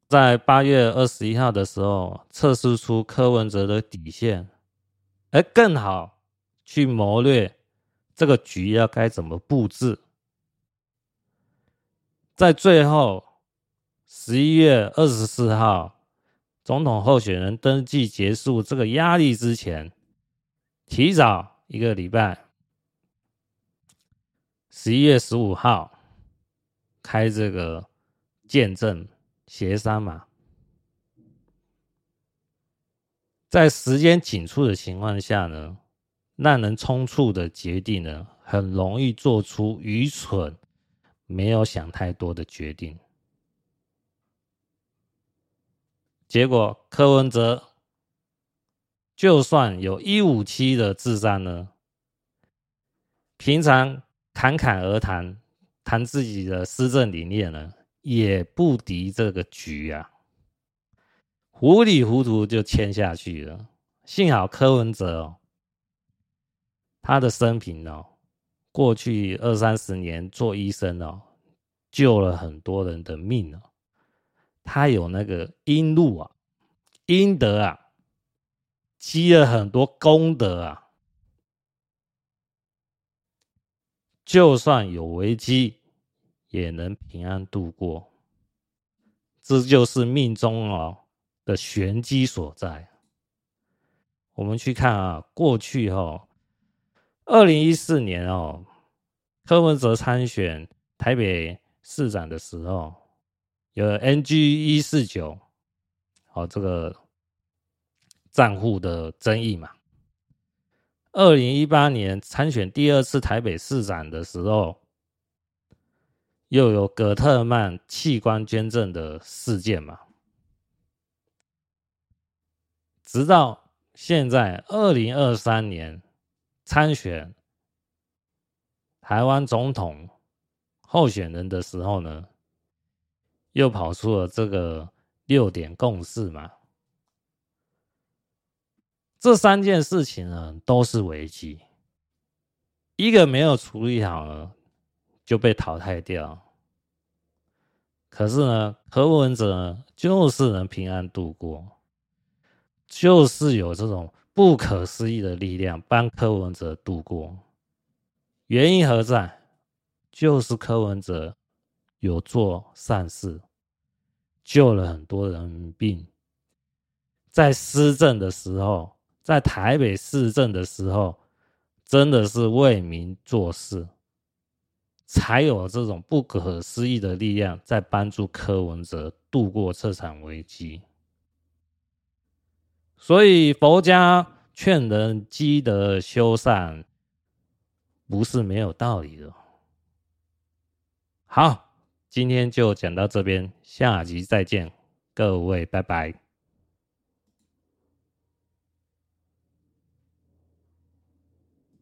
在八月二十一号的时候，测试出柯文哲的底线，而更好去谋略这个局要该怎么布置。在最后十一月二十四号，总统候选人登记结束这个压力之前，提早一个礼拜，十一月十五号开这个见证。协商嘛，在时间紧促的情况下呢，让人匆促的决定呢，很容易做出愚蠢、没有想太多的决定。结果柯文哲就算有一五七的智商呢，平常侃侃而谈，谈自己的施政理念呢。也不敌这个局啊，糊里糊涂就签下去了。幸好柯文哲哦，他的生平哦，过去二三十年做医生哦，救了很多人的命哦，他有那个阴路啊，阴德啊，积了很多功德啊，就算有危机。也能平安度过，这就是命中哦的玄机所在。我们去看啊，过去哈，二零一四年哦，柯文哲参选台北市长的时候，有 NG 一四九，好这个账户的争议嘛。二零一八年参选第二次台北市长的时候。又有葛特曼器官捐赠的事件嘛？直到现在二零二三年参选台湾总统候选人的时候呢，又跑出了这个六点共识嘛？这三件事情呢，都是危机，一个没有处理好呢。就被淘汰掉。可是呢，柯文哲，就是能平安度过，就是有这种不可思议的力量帮柯文哲度过。原因何在？就是柯文哲有做善事，救了很多人命，在施政的时候，在台北市政的时候，真的是为民做事。才有这种不可思议的力量在帮助柯文哲度过这场危机。所以佛家劝人积德修善，不是没有道理的。好，今天就讲到这边，下集再见，各位拜拜。